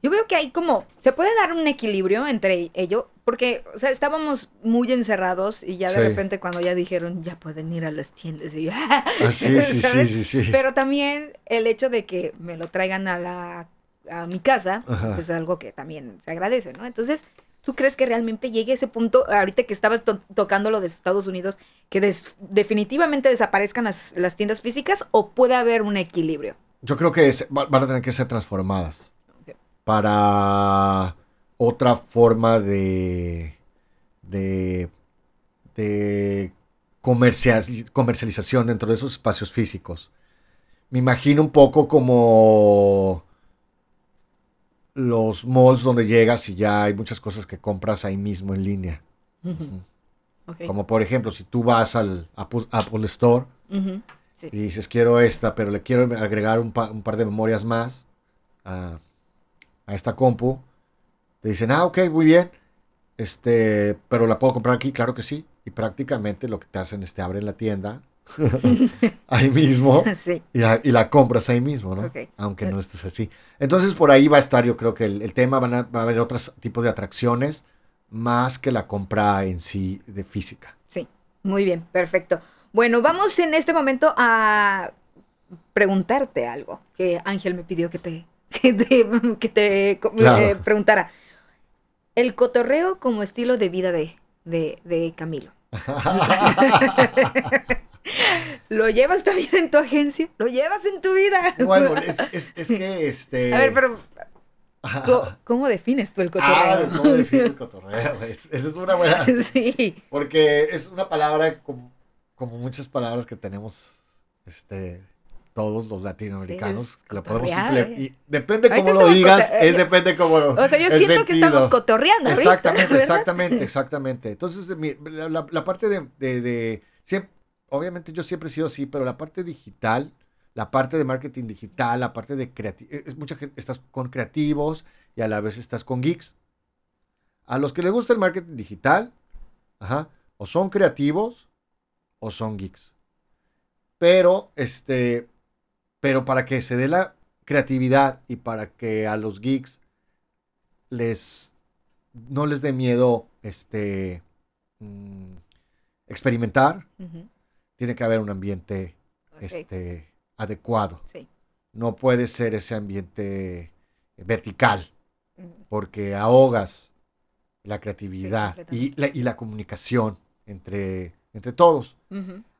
Yo veo que hay como, se puede dar un equilibrio entre ello, porque, o sea, estábamos muy encerrados y ya de repente cuando ya dijeron, ya pueden ir a las tiendas y ah, sí, sí, sí, sí, Pero también el hecho de que me lo traigan a la a mi casa, pues es algo que también se agradece, ¿no? Entonces, ¿Tú crees que realmente llegue a ese punto, ahorita que estabas tocando lo de Estados Unidos, que definitivamente desaparezcan las, tiendas físicas o puede haber un equilibrio? Yo creo que van a tener que ser transformadas para otra forma de, de, de comercialización dentro de esos espacios físicos. Me imagino un poco como los malls donde llegas y ya hay muchas cosas que compras ahí mismo en línea. Como por ejemplo, si tú vas al Apple, Store y dices, quiero esta, pero le quiero agregar un, par de memorias más a, esta compu, te dicen, ah, ok, muy bien, este, pero la puedo comprar aquí, claro que sí. Y prácticamente lo que te hacen es te abren la tienda, ahí mismo y, la compras ahí mismo, ¿no? Aunque no estés así. Entonces por ahí va a estar, yo creo que el, tema van a, va a haber otros tipos de atracciones más que la compra en sí de física. Sí, muy bien, perfecto. Bueno, vamos en este momento a preguntarte algo que Ángel me pidió que te, que te, eh, preguntara. El cotorreo como estilo de vida de, de, de Camilo. ¿Lo llevas también en tu agencia? ¿Lo llevas en tu vida? Bueno, es, que este. A ver, pero. ¿Cómo, defines tú el cotorreo? Ah, ¿cómo defines el cotorreo? Esa es una buena. Sí. Porque es una palabra como, como muchas palabras que tenemos este, todos los latinoamericanos. que la podemos y depende cómo lo digas, es depende cómo lo. O sea, yo siento que estamos cotorreando. Exactamente, exactamente, exactamente. Entonces, la, parte de, de siempre, obviamente yo siempre he sido así, pero la parte digital, la parte de marketing digital, la parte de creativo, es mucha gente, estás con creativos y a la vez estás con geeks. A los que les gusta el marketing digital, ajá, o son creativos o son geeks. Pero, este, pero para que se dé la creatividad y para que a los geeks les, no les dé miedo, este, mm, experimentar, tiene que haber un ambiente este, adecuado. No puede ser ese ambiente vertical, porque ahogas la creatividad y, la, comunicación entre, entre todos.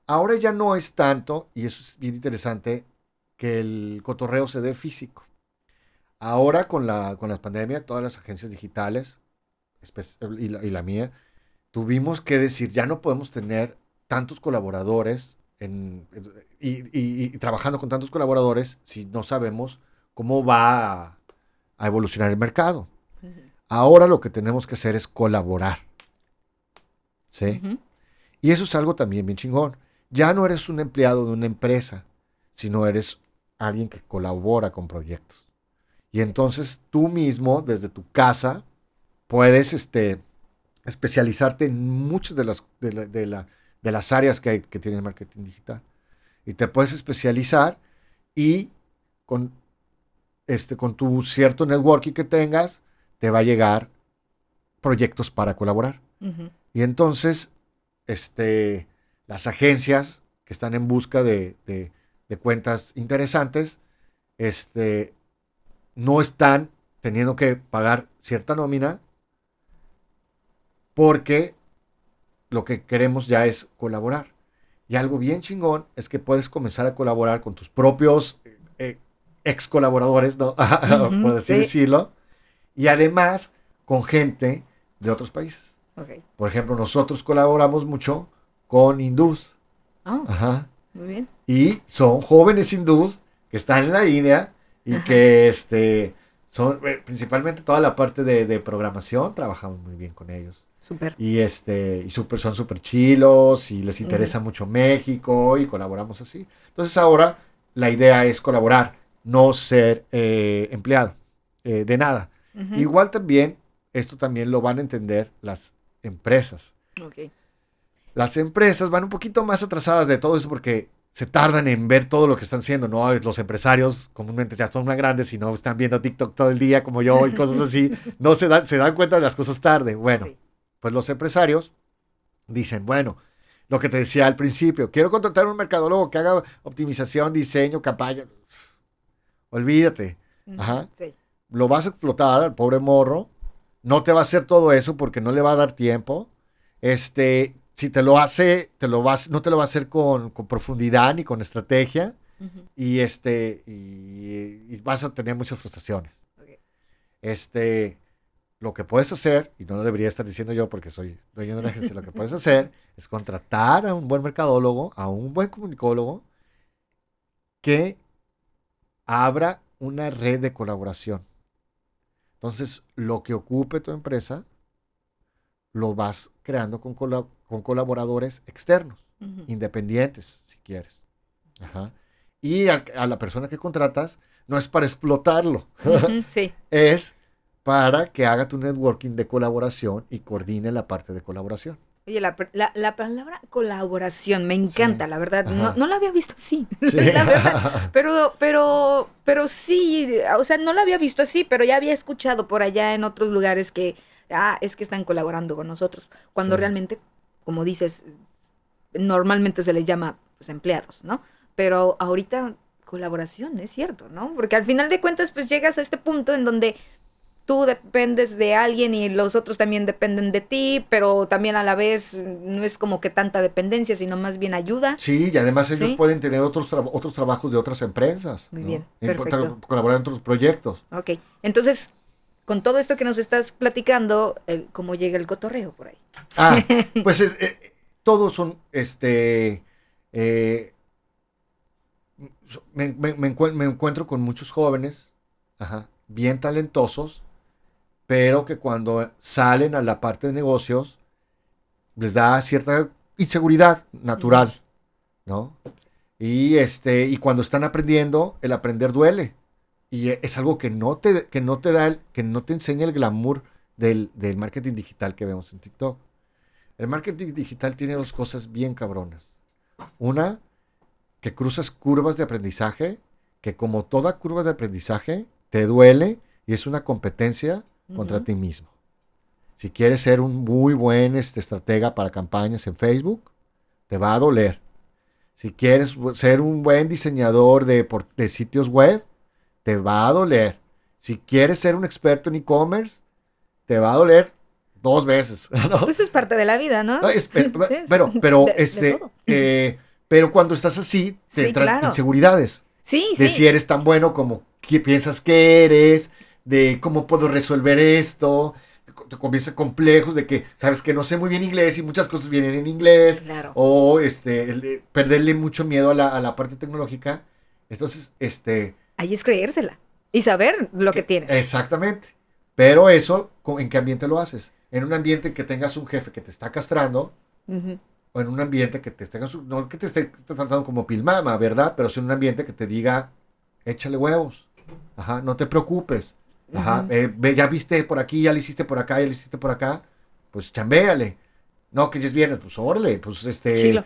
Ahora ya no es tanto, y eso es bien interesante, que el cotorreo se dé físico. Ahora con la, con la pandemia, todas las agencias digitales, y la, y la mía, tuvimos que decir, ya no podemos tener tantos colaboradores y, trabajando con tantos colaboradores si no sabemos cómo va a, evolucionar el mercado. Ahora lo que tenemos que hacer es colaborar. ¿Sí? Y eso es algo también bien chingón. Ya no eres un empleado de una empresa, sino eres alguien que colabora con proyectos. Y entonces tú mismo, desde tu casa, puedes este, especializarte en muchas de las, de la de las áreas que, hay, que tiene el marketing digital. Y te puedes especializar y con, este, con tu cierto networking que tengas, te va a llegar proyectos para colaborar. Y entonces, este, las agencias que están en busca de, de, cuentas interesantes, este, no están teniendo que pagar cierta nómina porque lo que queremos ya es colaborar. Y algo bien chingón es que puedes comenzar a colaborar con tus propios eh, ex colaboradores, ¿no? por así decirlo. Y además con gente de otros países. Por ejemplo, nosotros colaboramos mucho con hindús. Ah, Ajá. Muy bien. Y son jóvenes hindús que están en la India y que este, son eh, principalmente toda la parte de, programación, trabajamos muy bien con ellos. Super. Y este, y super, son súper chilos y les interesa mucho México y colaboramos así. Entonces ahora la idea es colaborar, no ser eh, empleado eh, de nada. Igual también, esto también lo van a entender las empresas. Las empresas van un poquito más atrasadas de todo eso porque se tardan en ver todo lo que están haciendo, ¿no? Los empresarios comúnmente ya son más grandes y no están viendo TikTok todo el día como yo y cosas así, no se dan, se dan cuenta de las cosas tarde. Bueno, pues los empresarios dicen, bueno, lo que te decía al principio, quiero contratar un mercadólogo que haga optimización, diseño, campaña. Olvídate. Ajá. Lo vas a explotar al pobre morro. No te va a hacer todo eso porque no le va a dar tiempo. Este, si te lo hace, te lo vas, no te lo va a hacer con, profundidad ni con estrategia. Y este, y, vas a tener muchas frustraciones. Este, lo que puedes hacer, y no lo debería estar diciendo yo porque soy dueño de una agencia, lo que puedes hacer es contratar a un buen mercadólogo, a un buen comunicólogo, que abra una red de colaboración. Entonces, lo que ocupe tu empresa, lo vas creando con, con colaboradores externos, independientes, si quieres. Y a, la persona que contratas no es para explotarlo, es para que haga tu networking de colaboración y coordine la parte de colaboración. Oye, la, palabra colaboración me encanta, la verdad. No, no, la había visto así, la verdad. Pero, pero, pero sí, o sea, no la había visto así, pero ya había escuchado por allá en otros lugares que, ah, es que están colaborando con nosotros. Cuando realmente, como dices, normalmente se les llama pues, empleados, ¿no? Pero ahorita colaboración, es cierto, ¿no? Porque al final de cuentas, pues llegas a este punto en donde tú dependes de alguien y los otros también dependen de ti, pero también a la vez no es como que tanta dependencia, sino más bien ayuda. Sí, y además ellos pueden tener otros, otros trabajos de otras empresas. Muy bien, perfecto. Colaborar en otros proyectos. Ok, entonces, con todo esto que nos estás platicando, ¿cómo llega el cotorreo por ahí? Ah, pues eh, todos son, este, eh, me, me, encuentro con muchos jóvenes, ajá, bien talentosos, pero que cuando salen a la parte de negocios les da cierta inseguridad natural, ¿no? Y, este, y cuando están aprendiendo, el aprender duele. Y es algo que no te, que no te da, que no te enseña el glamour del, del marketing digital que vemos en TikTok. El marketing digital tiene dos cosas bien cabronas. Una, que cruzas curvas de aprendizaje, que como toda curva de aprendizaje, te duele y es una competencia contra ti mismo. Si quieres ser un muy buen este, estratega para campañas en Facebook, te va a doler. Si quieres ser un buen diseñador de, de sitios web, te va a doler. Si quieres ser un experto en e-commerce, te va a doler dos veces. Pues eso es parte de la vida, ¿no? pero, pero, este, eh, pero cuando estás así, te entran inseguridades. Sí, de si eres tan bueno como piensas que eres, de cómo puedo resolver esto, te comienza complejos de que sabes que no sé muy bien inglés y muchas cosas vienen en inglés o este perderle mucho miedo a la, parte tecnológica. Entonces este ahí es creérsela y saber lo que, tienes. exactamente. Pero eso en qué ambiente lo haces en un ambiente que tengas un jefe que te está castrando o en un ambiente que te esté no que te esté tratando como pilmama verdad pero sí en un ambiente que te diga échale huevos ajá no te preocupes Ajá, eh, ya viste por aquí, ya le hiciste por acá, ya le hiciste por acá, pues chambéale. No, que ya es viernes, pues órale, pues este,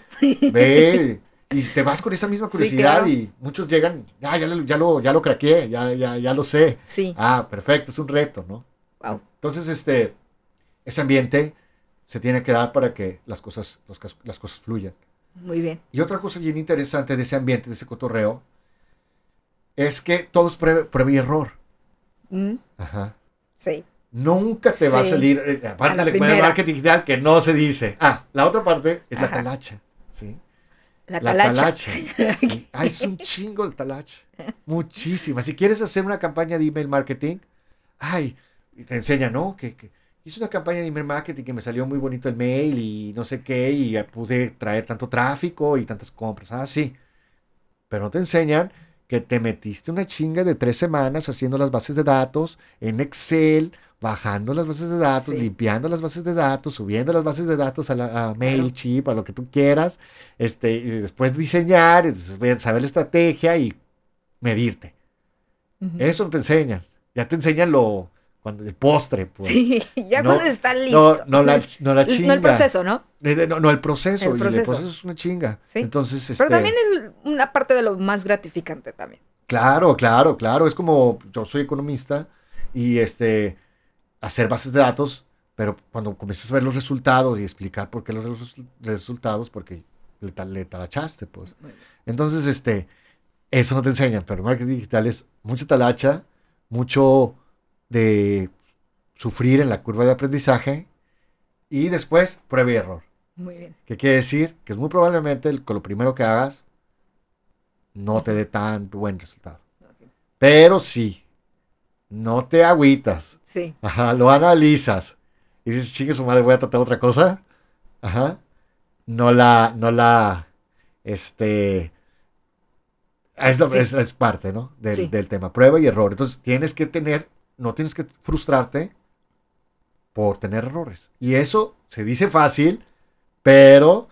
ve, Y te vas con esa misma curiosidad y muchos llegan, ah, ya, ya, lo, ya lo craqueé, ya, ya, ya lo sé. Sí. Ah, perfecto, es un reto, ¿no? Wow. Entonces, este, ese ambiente se tiene que dar para que las cosas, las cosas fluyan. Muy bien. Y otra cosa bien interesante de ese ambiente, de ese cotorreo, es que todo es prueba, y error. Mm. Ajá. Sí. Nunca te va a salir, eh, aparte del marketing digital, que no se dice. Ah, la otra parte es la talacha. ¿sí? La talacha. Ah, es un chingo de talacha. Muchísima. Si quieres hacer una campaña de email marketing, ay, te enseña, ¿no? Que, que hice una campaña de email marketing que me salió muy bonito el mail y no sé qué, y pude traer tanto tráfico y tantas compras. Ah, sí. Pero no te enseñan que te metiste una chinga de tres semanas haciendo las bases de datos en Excel, bajando las bases de datos, limpiando las bases de datos, subiendo las bases de datos a, la, MailChimp, a lo que tú quieras, este, y después diseñar, saber la estrategia y medirte. Eso te enseñan. Ya te enseñan lo, cuando el postre, pues. Sí, ya cuando está listo. No, la, no la chinga. No el proceso, ¿no? No, el proceso. El proceso. Y el proceso es una chinga. ¿Sí? Entonces, Pero este también es una parte de lo más gratificante también. Claro, claro, claro. Es como, yo soy economista y este, hacer bases de datos, pero cuando comienzas a ver los resultados y explicar por qué los resultados, porque le, le talachaste, pues. Entonces, este, eso no te enseñan, pero marketing digital es mucha talacha, mucho de sufrir en la curva de aprendizaje y después prueba y error. Muy bien. ¿Qué quiere decir? Que es muy probablemente con lo primero que hagas no te dé tan buen resultado. Pero sí, no te agüitas. Sí. Ajá, lo analizas. Y dices, chingue su madre, voy a tratar otra cosa. Ajá. No la, no la, este, es, es, parte, ¿no? Del, del tema, prueba y error. Entonces tienes que tener no tienes que frustrarte por tener errores. Y eso se dice fácil, pero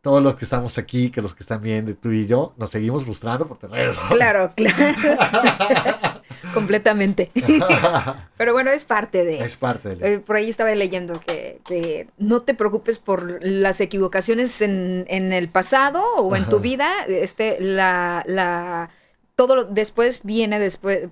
todos los que estamos aquí, que los que están viendo, tú y yo, nos seguimos frustrando por tener errores. Claro, claro. Completamente. Pero bueno, es parte de... Es parte de... Eh, por ahí estaba leyendo que, no te preocupes por las equivocaciones en, el pasado o en tu vida. Este, la, la, todo después viene después,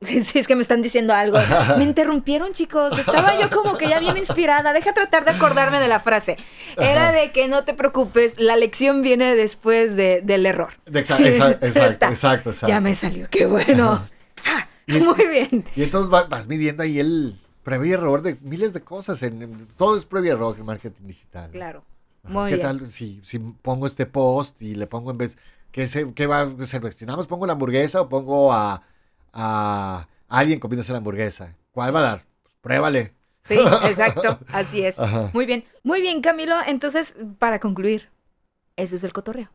Sí, es que me están diciendo algo. Me interrumpieron, chicos. Estaba yo como que ya bien inspirada. Deja tratar de acordarme de la frase. Era de que no te preocupes, la lección viene después del error. exacto, exacto, exacto, Ya me salió, qué bueno. Ah, muy bien. Y entonces vas, midiendo ahí el previo error de miles de cosas. En, todo es previo error en marketing digital. Claro. Muy ¿Qué tal si, si pongo este post y le pongo en vez, ¿qué, se, qué va a seleccionamos? ¿Pongo la hamburguesa o pongo a a alguien comiéndose la hamburguesa. ¿Cuál va a dar? Pruébale. Sí, exacto, así es. Muy bien, muy bien, Camilo. Entonces, para concluir, eso es el cotorreo.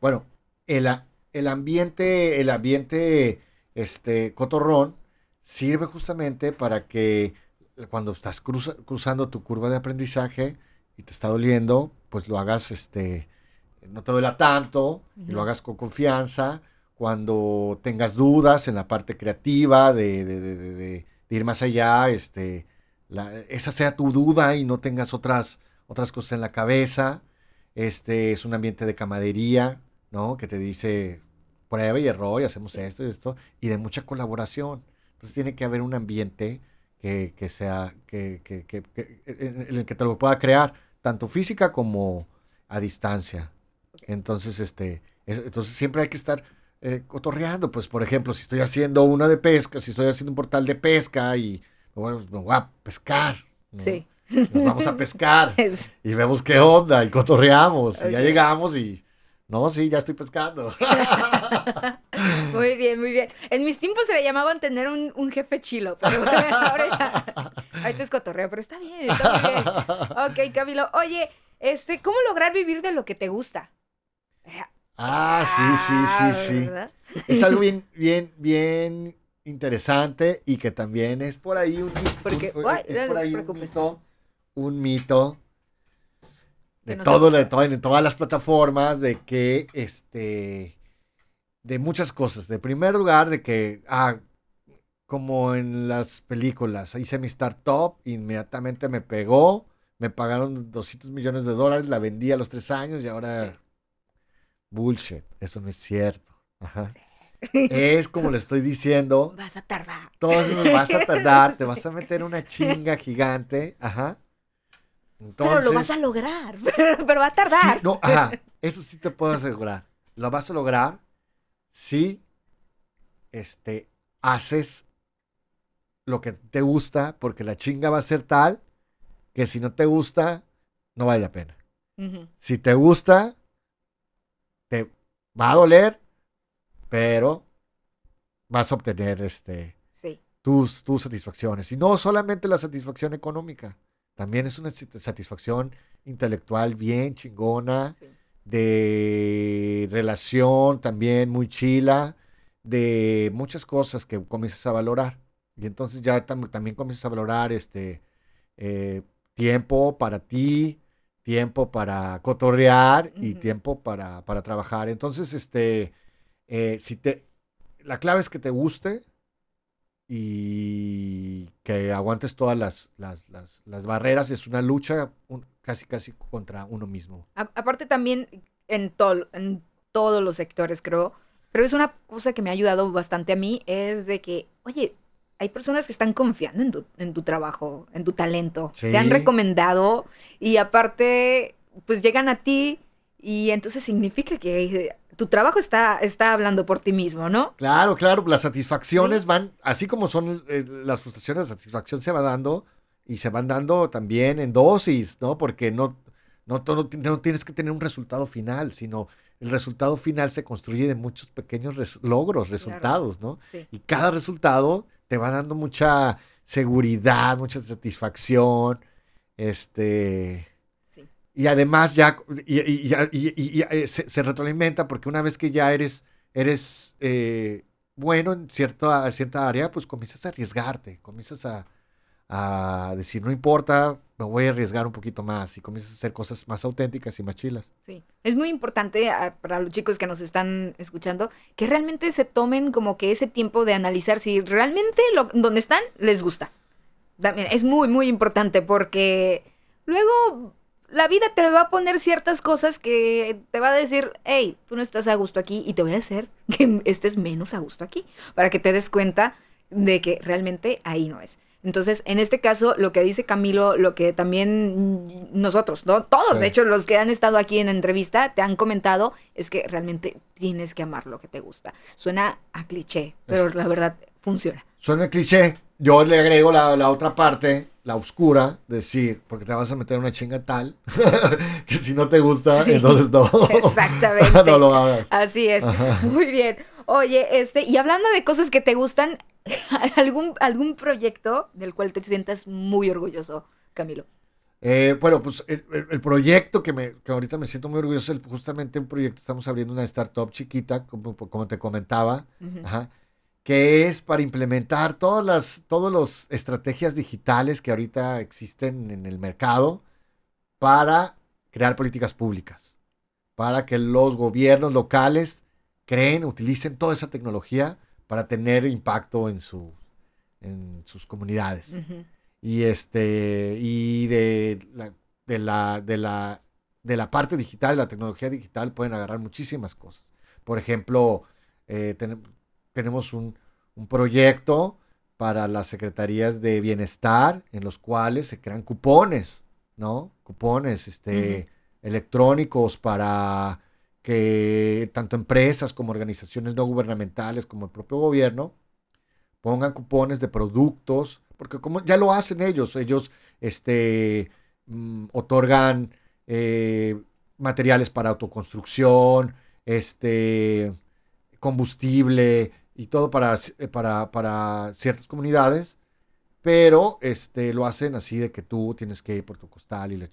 Bueno, el, el ambiente, el ambiente, este, cotorrón, sirve justamente para que cuando estás cruzando tu curva de aprendizaje y te está doliendo, pues lo hagas, este, no te duela tanto, y lo hagas con confianza, cuando tengas dudas en la parte creativa de, ir más allá, este, esa sea tu duda y no tengas otras, otras cosas en la cabeza. Este es un ambiente de camadería, ¿no? Que te dice prueba y error y hacemos esto y esto, y de mucha colaboración. Entonces tiene que haber un ambiente que, sea, que, en el que te lo pueda crear, tanto física como a distancia. Entonces, este, entonces siempre hay que estar eh, cotorreando. Pues, por ejemplo, si estoy haciendo una de pesca, si estoy haciendo un portal de pesca y me voy a pescar. Sí. Nos vamos a pescar y vemos qué onda y cotorreamos y ya llegamos y no, sí, ya estoy pescando. muy bien, muy bien. En mis tiempos se le llamaban tener un, jefe chilo, pero ahora ya, ahorita es cotorreo, pero está bien, está bien. Ok, Camilo. Oye, este, ¿cómo lograr vivir de lo que te gusta? Ah, sí, sí, sí, sí. Es algo bien, bien, bien interesante y que también es por ahí un, Porque, es por ahí un mito, un mito de todo, de, en todas las plataformas, de que este, de muchas cosas. De primer lugar, de que, ah, como en las películas, hice mi startup, inmediatamente me pegó, me pagaron 200 millones de dólares, la vendí a los tres años y ahora Bullshit, eso no es cierto. Ajá. Es como le estoy diciendo. Vas a tardar. Todos nos vas a tardar, te vas a meter una chinga gigante. Ajá. pero lo vas a lograr, pero, va a tardar. Sí, no, ajá, eso sí te puedo asegurar. Lo vas a lograr si este, haces lo que te gusta, porque la chinga va a ser tal que si no te gusta, no vale la pena. Si te gusta, va a doler, pero vas a obtener este, tus, tus satisfacciones. Y no solamente la satisfacción económica, también es una satisfacción intelectual bien chingona, de relación también muy chila, de muchas cosas que comienzas a valorar. Y entonces ya también comienzas a valorar este eh, tiempo para ti, tiempo para cotorrear y tiempo para, para, trabajar. Entonces, este, eh, si te, la clave es que te guste y que aguantes todas las, las, las, barreras. Es una lucha casi, casi contra uno mismo. aparte también en, en todos los sectores, creo, pero es una cosa que me ha ayudado bastante a mí, es de que, oye, hay personas que están confiando en tu, en tu trabajo, en tu talento. Te han recomendado y aparte, pues llegan a ti y entonces significa que tu trabajo está, está hablando por ti mismo, ¿no? Claro, claro, las satisfacciones van, así como son eh, las frustraciones, la satisfacción se va dando y se van dando también en dosis, ¿no? Porque no, no, no, no tienes que tener un resultado final, sino el resultado final se construye de muchos pequeños logros, resultados, ¿no? Y cada resultado te va dando mucha seguridad, mucha satisfacción, este... Y además ya, y, eh, se, retroalimenta porque una vez que ya eres, eres eh, bueno en cierta, cierta área, pues comienzas a arriesgarte, comienzas a, a decir, no importa, me voy a arriesgar un poquito más y comienzas a hacer cosas más auténticas y más chilas. Sí, es muy importante ah, para los chicos que nos están escuchando que realmente se tomen como que ese tiempo de analizar si realmente donde están les gusta. Es muy, muy importante porque luego la vida te va a poner ciertas cosas que te va a decir, hey, tú no estás a gusto aquí y te voy a hacer que estés menos a gusto aquí para que te des cuenta de que realmente ahí no es. Entonces, en este caso, lo que dice Camilo, lo que también nosotros, ¿no? Todos, de hecho, los que han estado aquí en entrevista, te han comentado, es que realmente tienes que amar lo que te gusta. Suena a cliché, pero la verdad funciona. Suena a cliché. Yo le agrego la, la otra parte, la oscura, decir, porque te vas a meter una chinga tal, que si no te gusta, entonces no. Exactamente. no lo hagas. Así es. Muy bien. Oye, este, y hablando de cosas que te gustan, ¿algún, algún proyecto del cual te sientas muy orgulloso, Camilo? Eh, bueno, pues el, proyecto que, me, que ahorita me siento muy orgulloso es justamente un proyecto, estamos abriendo una startup chiquita, como, como te comentaba, que es para implementar todas las todos los estrategias digitales que ahorita existen en el mercado para crear políticas públicas, para que los gobiernos locales creen, utilicen toda esa tecnología para tener impacto en, su, en sus comunidades. Y, este, y de la, de, la, de, la, de la parte digital, la tecnología digital, pueden agarrar muchísimas cosas. Por ejemplo, eh, tenemos un, un proyecto para las secretarías de bienestar en los cuales se crean cupones, ¿no? Cupones este, electrónicos para que tanto empresas como organizaciones no gubernamentales como el propio gobierno pongan cupones de productos, porque como ya lo hacen ellos, ellos este, mm, otorgan eh, materiales para autoconstrucción, este, combustible y todo para, eh, para, para, ciertas comunidades, pero este, lo hacen así de que tú tienes que ir por tu costal y la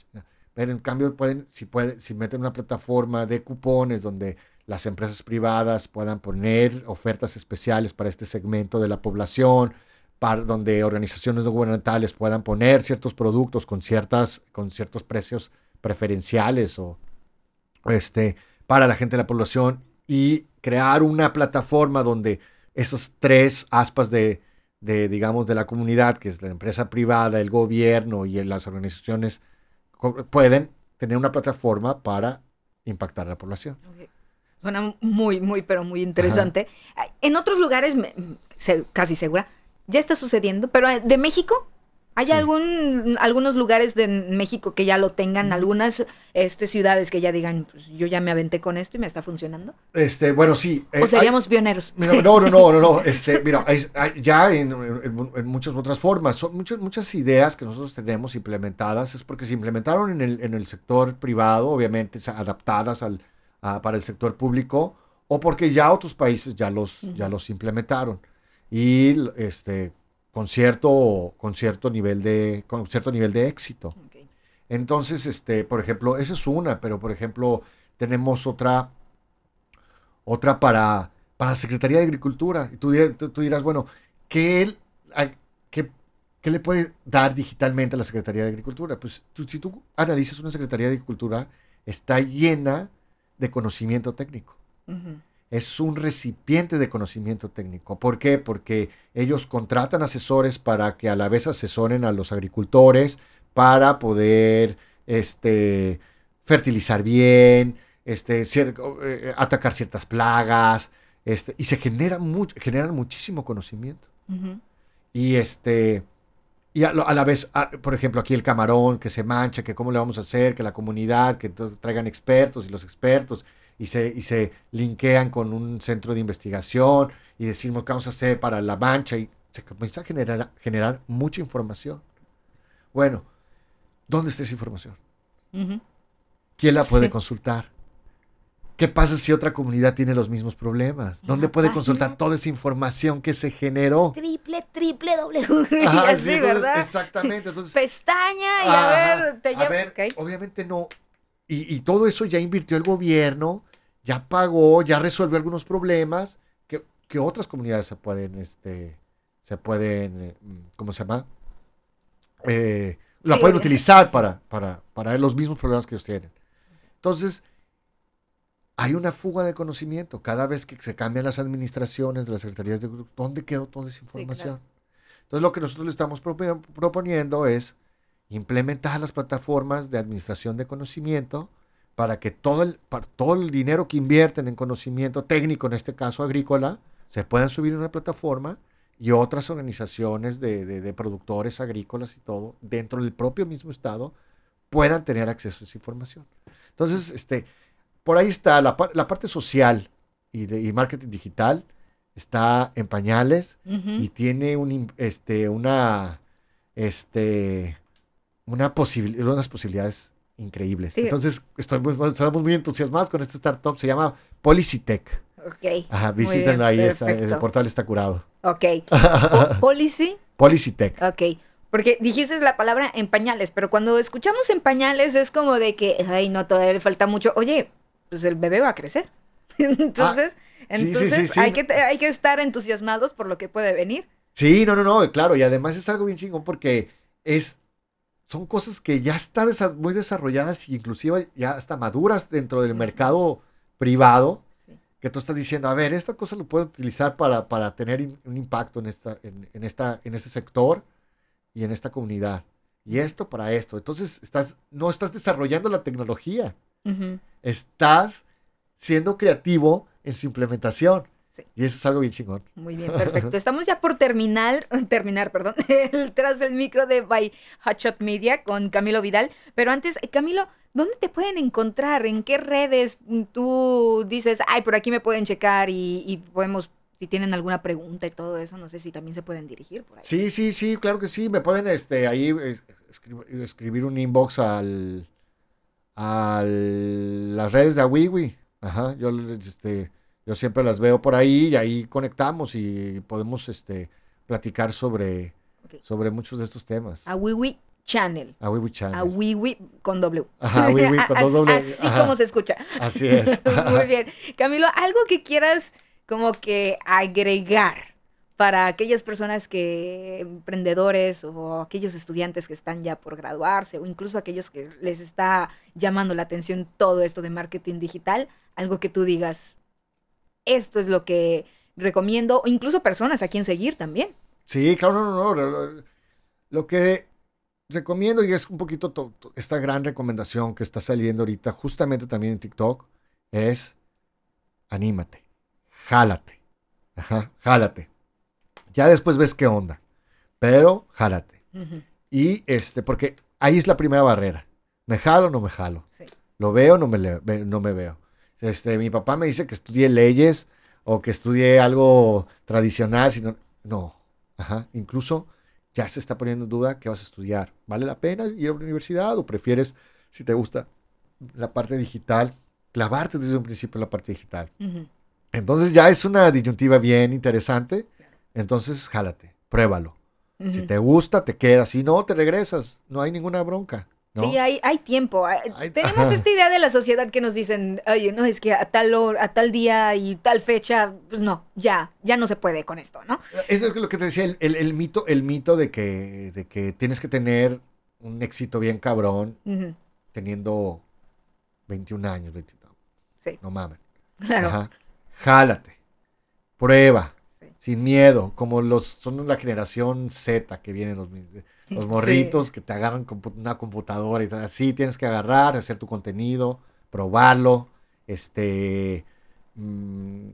en cambio pueden, si pueden, si meten una plataforma de cupones donde las empresas privadas puedan poner ofertas especiales para este segmento de la población, para, donde organizaciones no gubernamentales puedan poner ciertos productos con, ciertas, con ciertos precios preferenciales o este, para la gente de la población y crear una plataforma donde esos tres aspas de, de, digamos, de la comunidad, que es la empresa privada, el gobierno y las organizaciones pueden tener una plataforma para impactar a la población. Suena muy, muy, pero muy interesante. En otros lugares, casi segura, ya está sucediendo, pero eh, de México, ¿Hay algún, algunos lugares de México que ya lo tengan, algunas este, ciudades que ya digan, pues yo ya me aventé con esto y me está funcionando? Este, bueno, sí. ¿O eh, seríamos pioneros? No, no, no, no, no, Este, mira, ya en, muchas otras formas, son muchas, muchas ideas que nosotros tenemos implementadas, es porque se implementaron en el, en el sector privado, obviamente adaptadas al, para el sector público, o porque ya otros países ya los, ya los implementaron. Y este, con cierto, con cierto nivel de, con cierto nivel de éxito. Entonces, este, por ejemplo, esa es una, pero por ejemplo, tenemos otra, otra para, para la Secretaría de Agricultura. Y tú, tú, dirás, bueno, ¿qué, qué, ¿qué, le puede dar digitalmente a la Secretaría de Agricultura? Pues si tú analizas una Secretaría de Agricultura, está llena de conocimiento técnico es un recipiente de conocimiento técnico. ¿Por qué? Porque ellos contratan asesores para que a la vez asesoren a los agricultores para poder este, fertilizar bien, este, eh, atacar ciertas plagas, este, y se genera generan muchísimo conocimiento. Y este, y a, la vez, por ejemplo, aquí el camarón que se mancha, que cómo le vamos a hacer, que la comunidad, que traigan expertos y los expertos y se, y se linkean con un centro de investigación y decimos qué vamos a hacer para la mancha y se comienza a generar, generar mucha información. Bueno, ¿dónde está esa información? ¿Quién la puede consultar? ¿Qué pasa si otra comunidad tiene los mismos problemas? ¿Dónde puede consultar toda esa información que se generó? Triple, triple, doble. sí, ¿verdad? Exactamente. Pestaña y a ver, te lleva. obviamente no. Y, y, todo eso ya invirtió el gobierno ya pagó, ya resuelve algunos problemas que, que otras comunidades se pueden, este, se pueden, eh, ¿cómo se llama? Eh, la pueden utilizar para, para, para los mismos problemas que ellos tienen. Entonces, hay una fuga de conocimiento. Cada vez que se cambian las administraciones de las secretarías de grupo, ¿dónde quedó toda esa información? Entonces, lo que nosotros le estamos proponiendo es implementar las plataformas de administración de conocimiento para que todo el, todo el dinero que invierten en conocimiento técnico, en este caso agrícola, se puedan subir en una plataforma y otras organizaciones de, productores agrícolas y todo, dentro del propio mismo estado, puedan tener acceso a esa información. Entonces, este, por ahí está la, parte social y, de, marketing digital, está en pañales y tiene un, este, una, este, una unas posibilidades increíbles. Entonces, estoy estamos muy entusiasmados con este startup. Se llama Policitech. Ok. Ajá, visítenlo ahí, está, el portal está curado. Ok. ¿Policy? Policitech. Ok. Porque dijiste la palabra en pañales, pero cuando escuchamos en pañales es como de que, ay, no, todavía le falta mucho. Oye, pues el bebé va a crecer. entonces, ah, entonces Hay, que, hay que estar entusiasmados por lo que puede venir. Sí, no, no, no, claro. Y además es algo bien chingón porque es son cosas que ya están muy desarrolladas e inclusive ya hasta maduras dentro del mercado privado, que tú estás diciendo, a ver, esta cosa lo puedo utilizar para, para tener un impacto en, esta, en, esta, en este sector y en esta comunidad. Y esto para esto. Entonces, estás, no estás desarrollando la tecnología, estás siendo creativo en su implementación. Y eso es algo bien chingón. Muy bien, perfecto. Estamos ya por terminar, terminar, perdón, el, tras del micro de By Hotshot Media con Camilo Vidal. Pero antes, eh, Camilo, ¿dónde te pueden encontrar? ¿En qué redes tú dices, ay, por aquí me pueden checar y, podemos si tienen alguna pregunta y todo eso, no sé si también se pueden dirigir por ahí. Sí, sí, sí, claro que sí. Me pueden este, ahí eh, escribir, un inbox al, a las redes de Awiwi. Ajá, yo este, yo siempre las veo por ahí y ahí conectamos y podemos este, platicar sobre, sobre muchos de estos temas. A Wiwi Channel. A Wiwi Channel. A Wiwi con W. Ajá, Wiwi con doble. Así como se escucha. Así es. Muy bien. Camilo, algo que quieras como que agregar para aquellas personas que, emprendedores o aquellos estudiantes que están ya por graduarse o incluso aquellos que les está llamando la atención todo esto de marketing digital, algo que tú digas, esto es lo que recomiendo, o incluso personas a quien seguir también. Sí, claro, no, no, Lo, que recomiendo, y es un poquito esta gran recomendación que está saliendo ahorita, justamente también en TikTok, es anímate, jálate, ajá, jálate. Ya después ves qué onda, pero jálate. Y este, porque ahí es la primera barrera. ¿Me jalo o no me jalo? ¿Lo veo o no me, no me veo? Este, mi papá me dice que estudie leyes o que estudie algo tradicional, sino, no, ajá, incluso ya se está poniendo en duda qué vas a estudiar. ¿Vale la pena ir a la universidad o prefieres, si te gusta la parte digital, clavarte desde un principio en la parte digital? Entonces ya es una disyuntiva bien interesante. Entonces, jálate, pruébalo. Si te gusta, te quedas. Si no, te regresas. No hay ninguna bronca. Sí, hay, hay tiempo. Tenemos esta idea de la sociedad que nos dicen, oye, no, es que a tal hora, a tal día y tal fecha, pues no, ya, ya no se puede con esto, ¿no? Es lo que te decía, el, mito, el mito de que, de que tienes que tener un éxito bien cabrón teniendo 21 años, 22. Sí. No mames. Claro. Jálate. Prueba. Sin miedo. Como los son la generación Z que vienen los los morritos que te agarran una computadora y tal. Así tienes que agarrar, hacer tu contenido, probarlo, este, mm,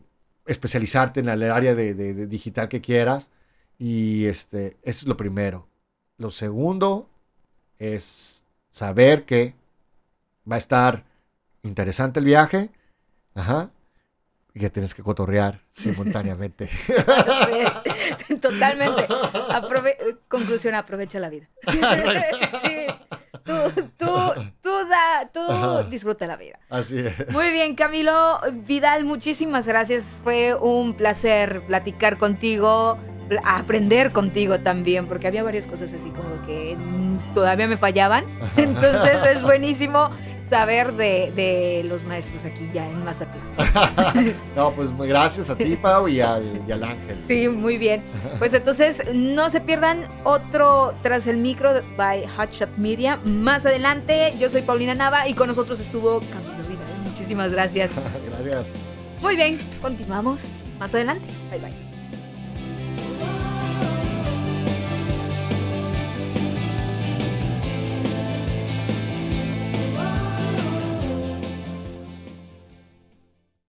especializarte en el área de, digital que quieras. Y este, eso es lo primero. Lo segundo es saber que va a estar interesante el viaje. Ajá y que tienes que cotorrear simultáneamente. Totalmente. conclusión, aprovecha la vida. sí. Tú, tú, tú, da, tú disfruta la vida. Así es. Muy bien, Camilo Vidal, muchísimas gracias. Fue un placer platicar contigo, aprender contigo también, porque había varias cosas así como que todavía me fallaban. Entonces es buenísimo saber de, los maestros aquí ya en Mazatlán. no, pues gracias a ti, Pau, y al, y al, Ángel. Sí, muy bien. Pues entonces no se pierdan otro Tras el Micro by Hotshot Media. Más adelante, yo soy Paulina Nava y con nosotros estuvo Camilo Vida. Muchísimas gracias. gracias. Muy bien, continuamos más adelante. Bye bye.